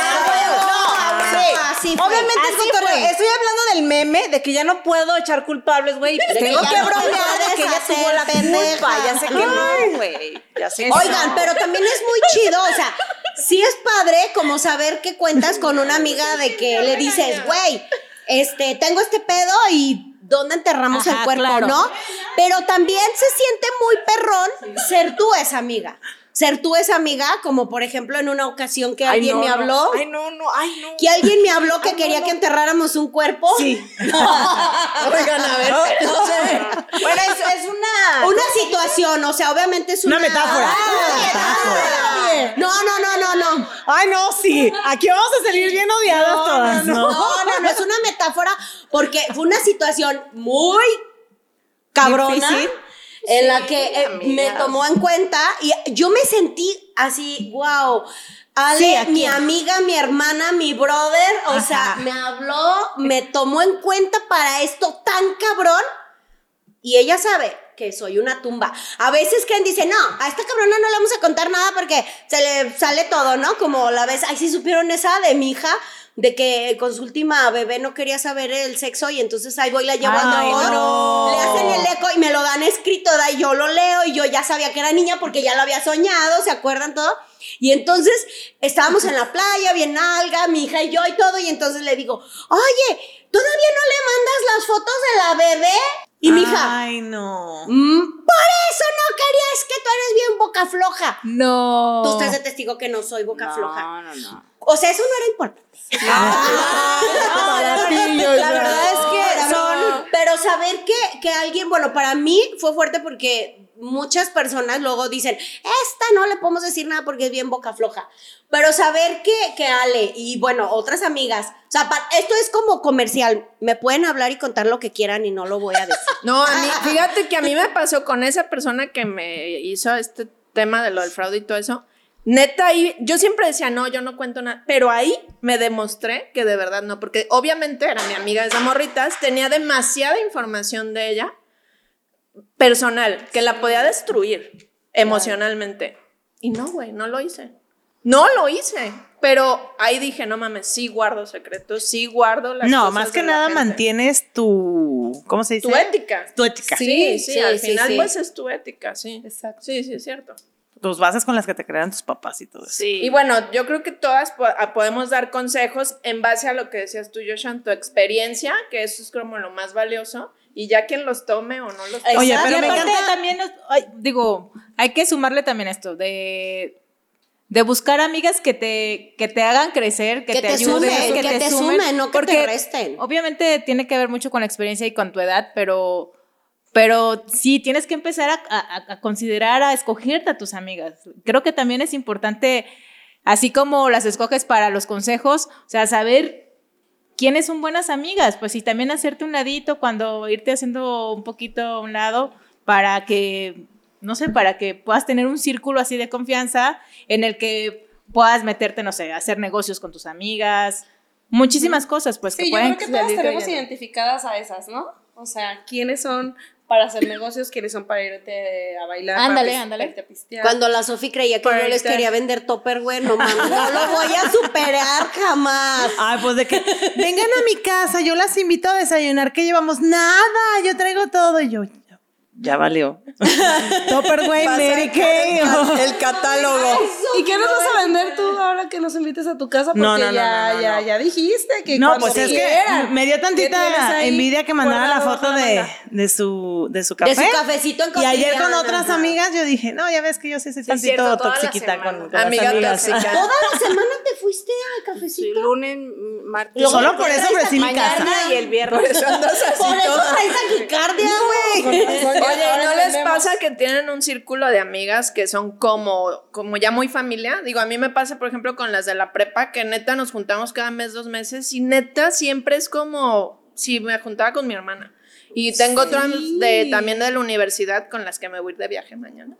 fue. Obviamente es cotorreo. Estoy hablando del meme de que ya no puedo echar culpables, güey. Tengo que no bromear de que ella tuvo la pendeja. culpa. Ya sé que no, güey. Ya sé que Oigan, no. pero también es muy chido, o sea, sí es padre como saber que cuentas con una amiga de que le dices, güey, este, tengo este pedo y dónde enterramos Ajá, el cuerpo, claro. ¿no? Pero también se siente muy perrón ser tú esa amiga. Ser tú esa amiga, como por ejemplo en una ocasión que Ay, alguien no, me no. habló. Ay, no, no, ay, no. Que alguien me habló que quería que enterráramos un cuerpo. Sí. Oigan, a ver. No sé. Bueno, es, es una. Una situación, o sea, obviamente es una, Una metáfora. Ah, metáfora. No, no, no, no, no. Ay, no, sí. Aquí vamos a salir bien odiadas todas, ¿no? No, no, no, es una metáfora porque fue una situación muy cabrona Difícil. En la que eh, me tomó en cuenta y yo me sentí así, wow. Ale, Sí, ¿a mi amiga, mi hermana, mi brother, o Ajá. sea, me habló, me tomó en cuenta para esto tan cabrón y ella sabe que soy una tumba. A veces Ken dice, no, a esta cabrona no le vamos a contar nada porque se le sale todo, ¿no? Como la vez, ay, sí supieron esa de mi hija, de que con su última bebé no quería saber el sexo y entonces ahí voy la llevo al Ay, doctor, no. le hacen el eco y me lo dan escrito, da, y yo lo leo y yo ya sabía que era niña porque ya lo había soñado, ¿se acuerdan todo? Y entonces estábamos en la playa, bien alga, mi hija y yo y todo, y entonces le digo, oye, ¿todavía no le mandas las fotos de la bebé? Y mi hija, Ay, no. "Mm, por eso no quería, es que tú eres bien boca floja. No. Tú estás de testigo que no soy boca floja. No, no, no. O sea, eso no era importante. Para ti, La verdad es que. Pero saber que, que alguien, bueno, para mí fue fuerte porque muchas personas luego dicen, esta no le podemos decir nada porque es bien boca floja. Pero saber que, que Ale y bueno, otras amigas, o sea, esto es como comercial. Me pueden hablar y contar lo que quieran y no lo voy a decir. No, a mí, fíjate que a mí me pasó con esa persona que me hizo este tema de lo del fraude y todo eso. Neta, ahí, yo siempre decía, no, yo no cuento nada, pero ahí me demostré que de verdad no, porque obviamente era mi amiga desde morritas, tenía demasiada información de ella, personal, que la podía destruir emocionalmente. Y no, güey, no lo hice. No lo hice, pero ahí dije, no mames, sí guardo secretos, sí guardo las No, cosas más que de nada mantienes tu. ¿Cómo se dice? Tu ética. Tu ética. Sí, sí, sí, al sí, final sí. pues es tu ética, sí. Exacto. Sí, sí, es cierto. Tus bases con las que te crean tus papás y todo eso. Y bueno, yo creo que todas po- a- podemos dar consejos en base a lo que decías tú, Joshua, en tu experiencia, que eso es como lo más valioso, y ya quien los tome o no los tome. Oye, y pero me aparte encanta- también, ay, digo, hay que sumarle también esto de, de buscar amigas que te, que te hagan crecer, que, Que te, te ayuden, sumen, que te sumen, no que te resten. Obviamente tiene que ver mucho con la experiencia y con tu edad, pero, pero sí tienes que empezar a, a- a considerar, a escogerte a tus amigas. Creo que también es importante, así como las escoges para los consejos, o sea, saber quiénes son buenas amigas, pues y también hacerte un ladito cuando irte haciendo un poquito a un lado para que, no sé, para que puedas tener un círculo así de confianza en el que puedas meterte, no sé, a hacer negocios con tus amigas, muchísimas cosas, pues que Sí, yo pueden creo que todas tenemos identificadas a esas, ¿no? O sea, quiénes son para hacer negocios, quiénes son para irte a bailar. Ándale, ándale. irte a pistear. Cuando la Sofi creía que yo les quería vender topper, güey, no mames, no lo voy a superar jamás. Ay, pues de que vengan a mi casa, yo las invito a desayunar, que llevamos nada, yo traigo todo y yo. Ya valió. Topperway, Mary Kay. El catálogo. ¿Y qué nos vas a vender tú ahora que nos invites a tu casa? Porque No, no, no, ya, no, no, ya, no. ya dijiste que No, pues es que me dio ¿Qué tienes tantita envidia que mandara la foto de, de su de su café. De su cafecito en Y ayer con otras ajá. amigas yo dije, no, ya ves que yo sí soy es tantito cierto, toda la toxiquita con, con las Amiga amigas. tóxica. Toda la semana te fuiste al Sí, cafecito. lunes, martes. Luego Solo por eso ofrecí mi casa. Y el viernes. Por eso andas así Por eso toda. traes taquicardia, güey. Oye, ¿y ¿no les pasa que tienen un círculo de amigas que son como, como ya muy familia? Digo, a mí me pasa, por ejemplo, con las de la prepa, que neta nos juntamos cada mes, dos meses, y neta siempre es como si me juntaba con mi hermana. Y tengo otras de, también de la universidad con las que me voy a ir de viaje mañana.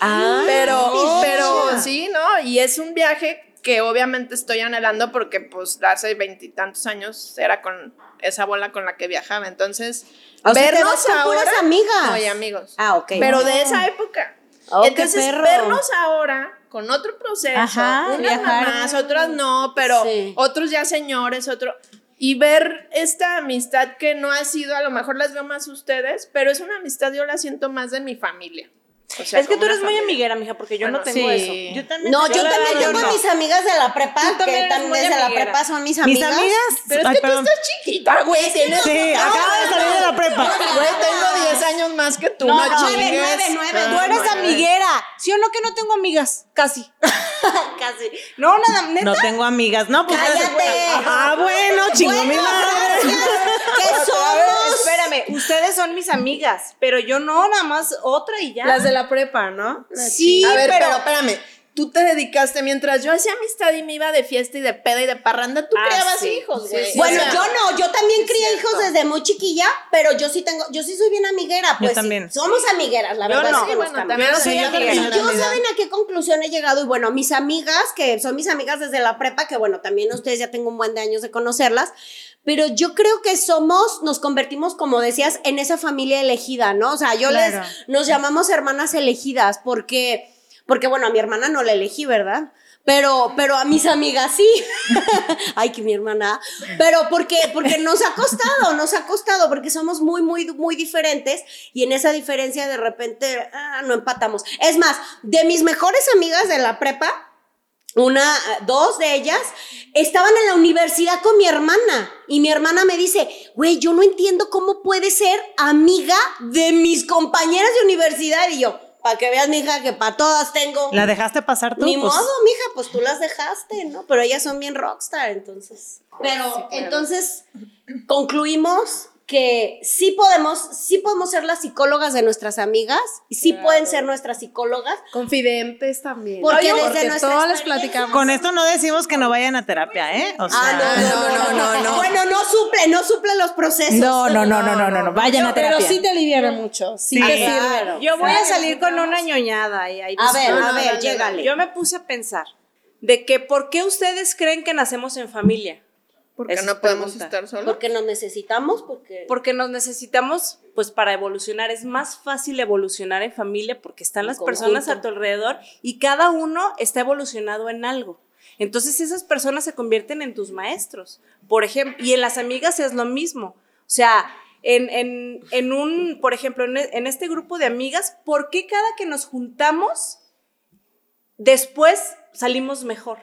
Ah, Pero, pero sí, ¿no? Y es un viaje que obviamente estoy anhelando porque pues hace veintitantos años era con esa bola con la que viajaba. Entonces, O sea, te vernos con ahora. puras amigas. No, y amigos. Ah, ok. Pero de esa época. Oh, qué Entonces, perro. vernos ahora con otro proceso, Ajá, unas mamás, otras no, pero Sí. otros ya señores, otro y ver esta amistad que no ha sido, a lo mejor las veo más ustedes, pero es una amistad yo la siento más de mi familia. O sea, es que tú eres muy amiguera, mija, porque yo no Bueno, tengo sí. eso. Yo también. No, yo también tengo yo a no. mis amigas de la prepa, Tú también que también desde la prepa son mis Mis amigas. amigas. Pero es Ay, que tú perdón. estás chiquita, güey. Tienes... Sí, acabo de salir de la prepa. Güey, tengo 10 años más que tú. No, nueve, chingues. nueve, nueve. Ah, Tú eres nueve. amiguera. ¿Sí o no que no tengo amigas? Casi. Casi. No, nada, neta. No tengo amigas. No, pues. Cállate. Ah, bueno, chingo mi madre. ¿Qué somos? Espérame, ustedes son mis amigas, pero yo no, nada más otra y ya. Las de la prepa, ¿no? sí, A ver, pero, pero espérame. Tú te dedicaste mientras yo hacía amistad y me iba de fiesta y de peda y de parranda, tú Ah, criabas sí. hijos, Sí, güey. sí, Bueno, O sea, yo no, yo también crié hijos desde muy chiquilla, pero yo sí tengo, yo sí soy bien amiguera, pues sí, también. somos amigueras, la Yo verdad. no. sí Sí, nos bueno, gustamos. también Yo soy sí, yo amiguera. Y yo saben a qué conclusión he llegado y bueno, mis amigas, que son mis amigas desde la prepa, que bueno, también ustedes ya tengo un buen de años de conocerlas, pero yo creo que somos, nos convertimos, como decías, en esa familia elegida, ¿no? O sea, yo Claro. les, nos llamamos hermanas elegidas porque, porque bueno, a mi hermana no la elegí, ¿verdad? Pero, pero a mis amigas sí. Ay, que mi hermana. Pero porque, porque nos ha costado, nos ha costado, porque somos muy, muy, muy diferentes y en esa diferencia de repente ah, no empatamos. Es más, de mis mejores amigas de la prepa, una, dos de ellas, estaban en la universidad con mi hermana. Y mi hermana me dice, güey, yo no entiendo cómo puede ser amiga de mis compañeras de universidad. Y yo, para que veas, mija, que para todas tengo. ¿La dejaste pasar tú? Ni Pues, modo, mija, pues tú las dejaste, ¿no? Pero ellas son bien rockstar, entonces. Pero entonces concluimos que sí podemos, sí podemos ser las psicólogas de nuestras amigas y sí pueden ser nuestras psicólogas. Confidentes también. Porque Oye, desde nuestra todas les platicamos. Con esto no decimos que no vayan a terapia, ¿eh? O sea, Ah, no, no, no, no, no, Bueno, no suple, no suple los procesos. No, no, no, no, no, no, no. Vayan a Pero terapia. sí te aliviana mucho. Sí, Sí. te sirve. Claro. yo voy a salir con una ñoñada. Y ahí A ver, a ver, llégale. Yo me puse a pensar de que ¿por qué ustedes creen que nacemos en familia? Porque no podemos pregunta. estar solos. Porque nos necesitamos, porque... Porque nos necesitamos, pues para evolucionar, es más fácil evolucionar en familia porque están En las personas a tu alrededor y cada uno está evolucionado en algo. Entonces esas personas se convierten en tus maestros, por ejemplo, y en las amigas es lo mismo. O sea, en, en- en un, por ejemplo, en, e- en este grupo de amigas, ¿por qué cada que nos juntamos, después salimos mejor?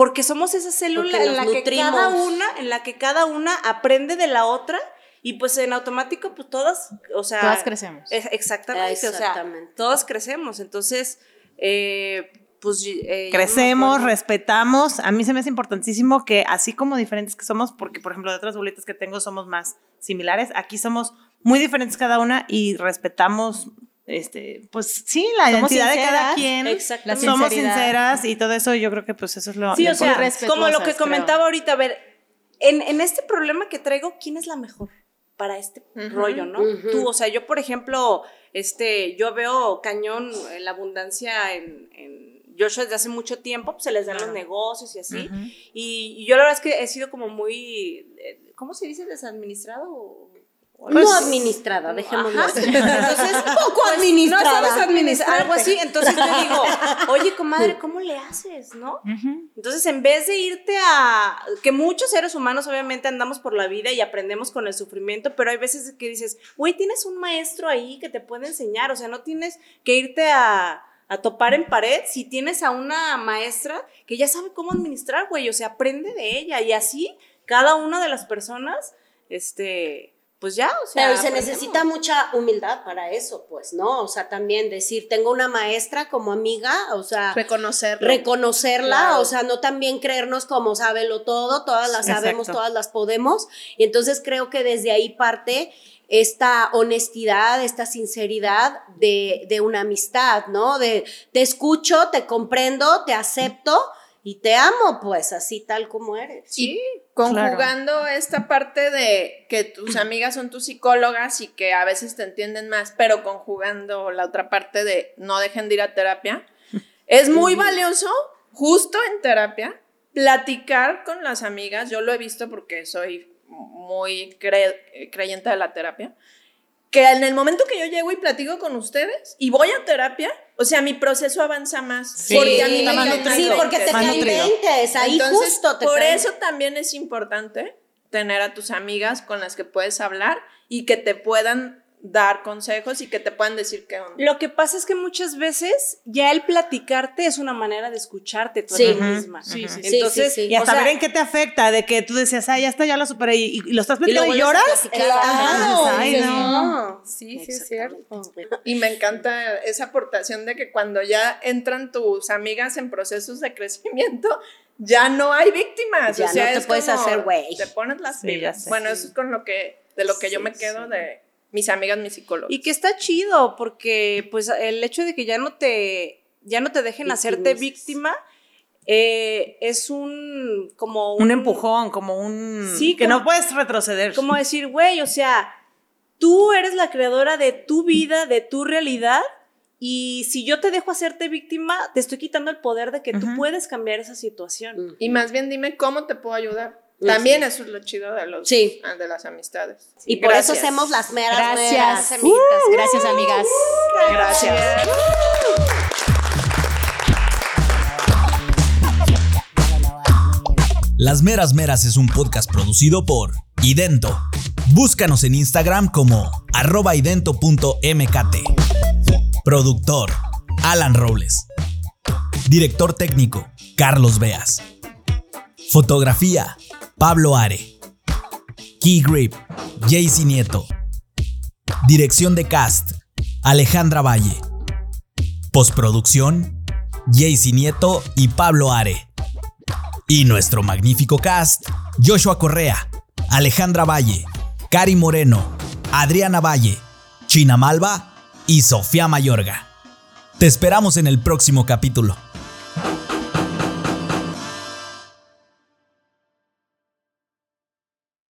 Porque somos esa célula en la que cada nutrimos. una, en la que cada una aprende de la otra y pues en automático pues todas, o sea, Todas crecemos. es- exactamente, o sea, Exactamente. todas crecemos. Entonces, eh, pues eh, no crecemos, respetamos. A mí se me hace importantísimo que así como diferentes que somos, porque por ejemplo de otras boletas que tengo somos más similares, aquí somos muy diferentes cada una y respetamos, este, pues sí, la Somos identidad de cada quien. Exacto. La Somos sinceras y todo eso yo creo que pues eso es lo Sí, o sea, como lo que comentaba ahorita, a ver, en, en este problema que traigo, ¿quién es la mejor para este rollo, no? Tú, o sea, yo, por ejemplo, este, yo veo cañón eh, la abundancia en, en Joshua desde hace mucho tiempo, pues se les dan los negocios y así. Y yo la verdad es que he sido como muy, eh, ¿cómo se dice? Desadministrado. Algo no administrada, dejémoslo así. Entonces, Poco pues, administrada. No sabes administrar, algo así. Entonces te digo, oye, comadre, ¿cómo le haces, no? Entonces, en vez de irte a. que muchos seres humanos, obviamente, andamos por la vida y aprendemos con el sufrimiento, pero hay veces que dices, güey, tienes un maestro ahí que te puede enseñar. O sea, no tienes que irte a, a topar en pared si tienes a una maestra que ya sabe cómo administrar, güey. O sea, aprende de ella. Y así, cada una de las personas, este. Pues ya, o sea. Pero se aprendemos. necesita mucha humildad para eso, pues, ¿no? O sea, también decir, tengo una maestra como amiga, o sea, reconocerla, Claro. o sea, no también creernos como sábelo todo, todas las sabemos, todas las podemos. Y entonces creo que desde ahí parte esta honestidad, esta sinceridad de, de una amistad, ¿no? De te escucho, te comprendo, te acepto y te amo, pues, así tal como eres. Sí, conjugando esta parte de que tus amigas son tus psicólogas y que a veces te entienden más, pero conjugando la otra parte de no dejen de ir a terapia, es muy valioso justo en terapia, platicar con las amigas, yo lo he visto porque soy muy creyente de la terapia, que en el momento que yo llego y platico con ustedes y voy a terapia, o sea, mi proceso avanza más. Sí, porque a mí me Sí, porque te caen ahí justo te Por eso también es importante tener a tus amigas con las que puedes hablar y que te puedan dar consejos y que te puedan decir qué onda. Lo que pasa es que muchas veces ya el platicarte es una manera de escucharte tú sí. misma. Sí, sí, Entonces, y a saber en qué te afecta, de que tú decías, ay, ya está, ya lo superé, y, lo estás platicando y, lloras. Claro. Ay, no. Sí, sí, es cierto. Y me encanta esa aportación de que cuando ya entran tus amigas en procesos de crecimiento, ya no hay víctimas. Ya o sea, no te puedes hacer güey. Te pones las pilas. Bueno, eso es con lo que, de lo que yo me quedo de mis amigas, mis psicólogos. Y que está chido, porque pues el hecho de que ya no te, ya no te dejen hacerte víctima, eh, es un como un, empujón, como un sí, que no puedes retroceder. Como decir, güey, o sea, tú eres la creadora de tu vida, de tu realidad. Y si yo te dejo hacerte víctima, te estoy quitando el poder de que tú puedes cambiar esa situación. Y más bien dime cómo te puedo ayudar. También eso es lo chido de, los, ah, de las amistades. y por eso hacemos las meras Gracias. Meras, uh, Gracias, amigas. Gracias. Las Meras Meras es un podcast producido por Idento. Búscanos en Instagram como arroba idento.mkt. Productor, Alan Robles. Director técnico, Carlos Beas. Fotografía, Pablo Are. Key Grip, Jaycee Nieto. Dirección de cast, Alejandra Valle. Postproducción, Jaycee Nieto y Pablo Are. Y nuestro magnífico cast, Joshua Correa, Alejandra Valle, Cari Moreno, Adriana Valle, China Malva y Sofía Mayorga. Te esperamos en el próximo capítulo.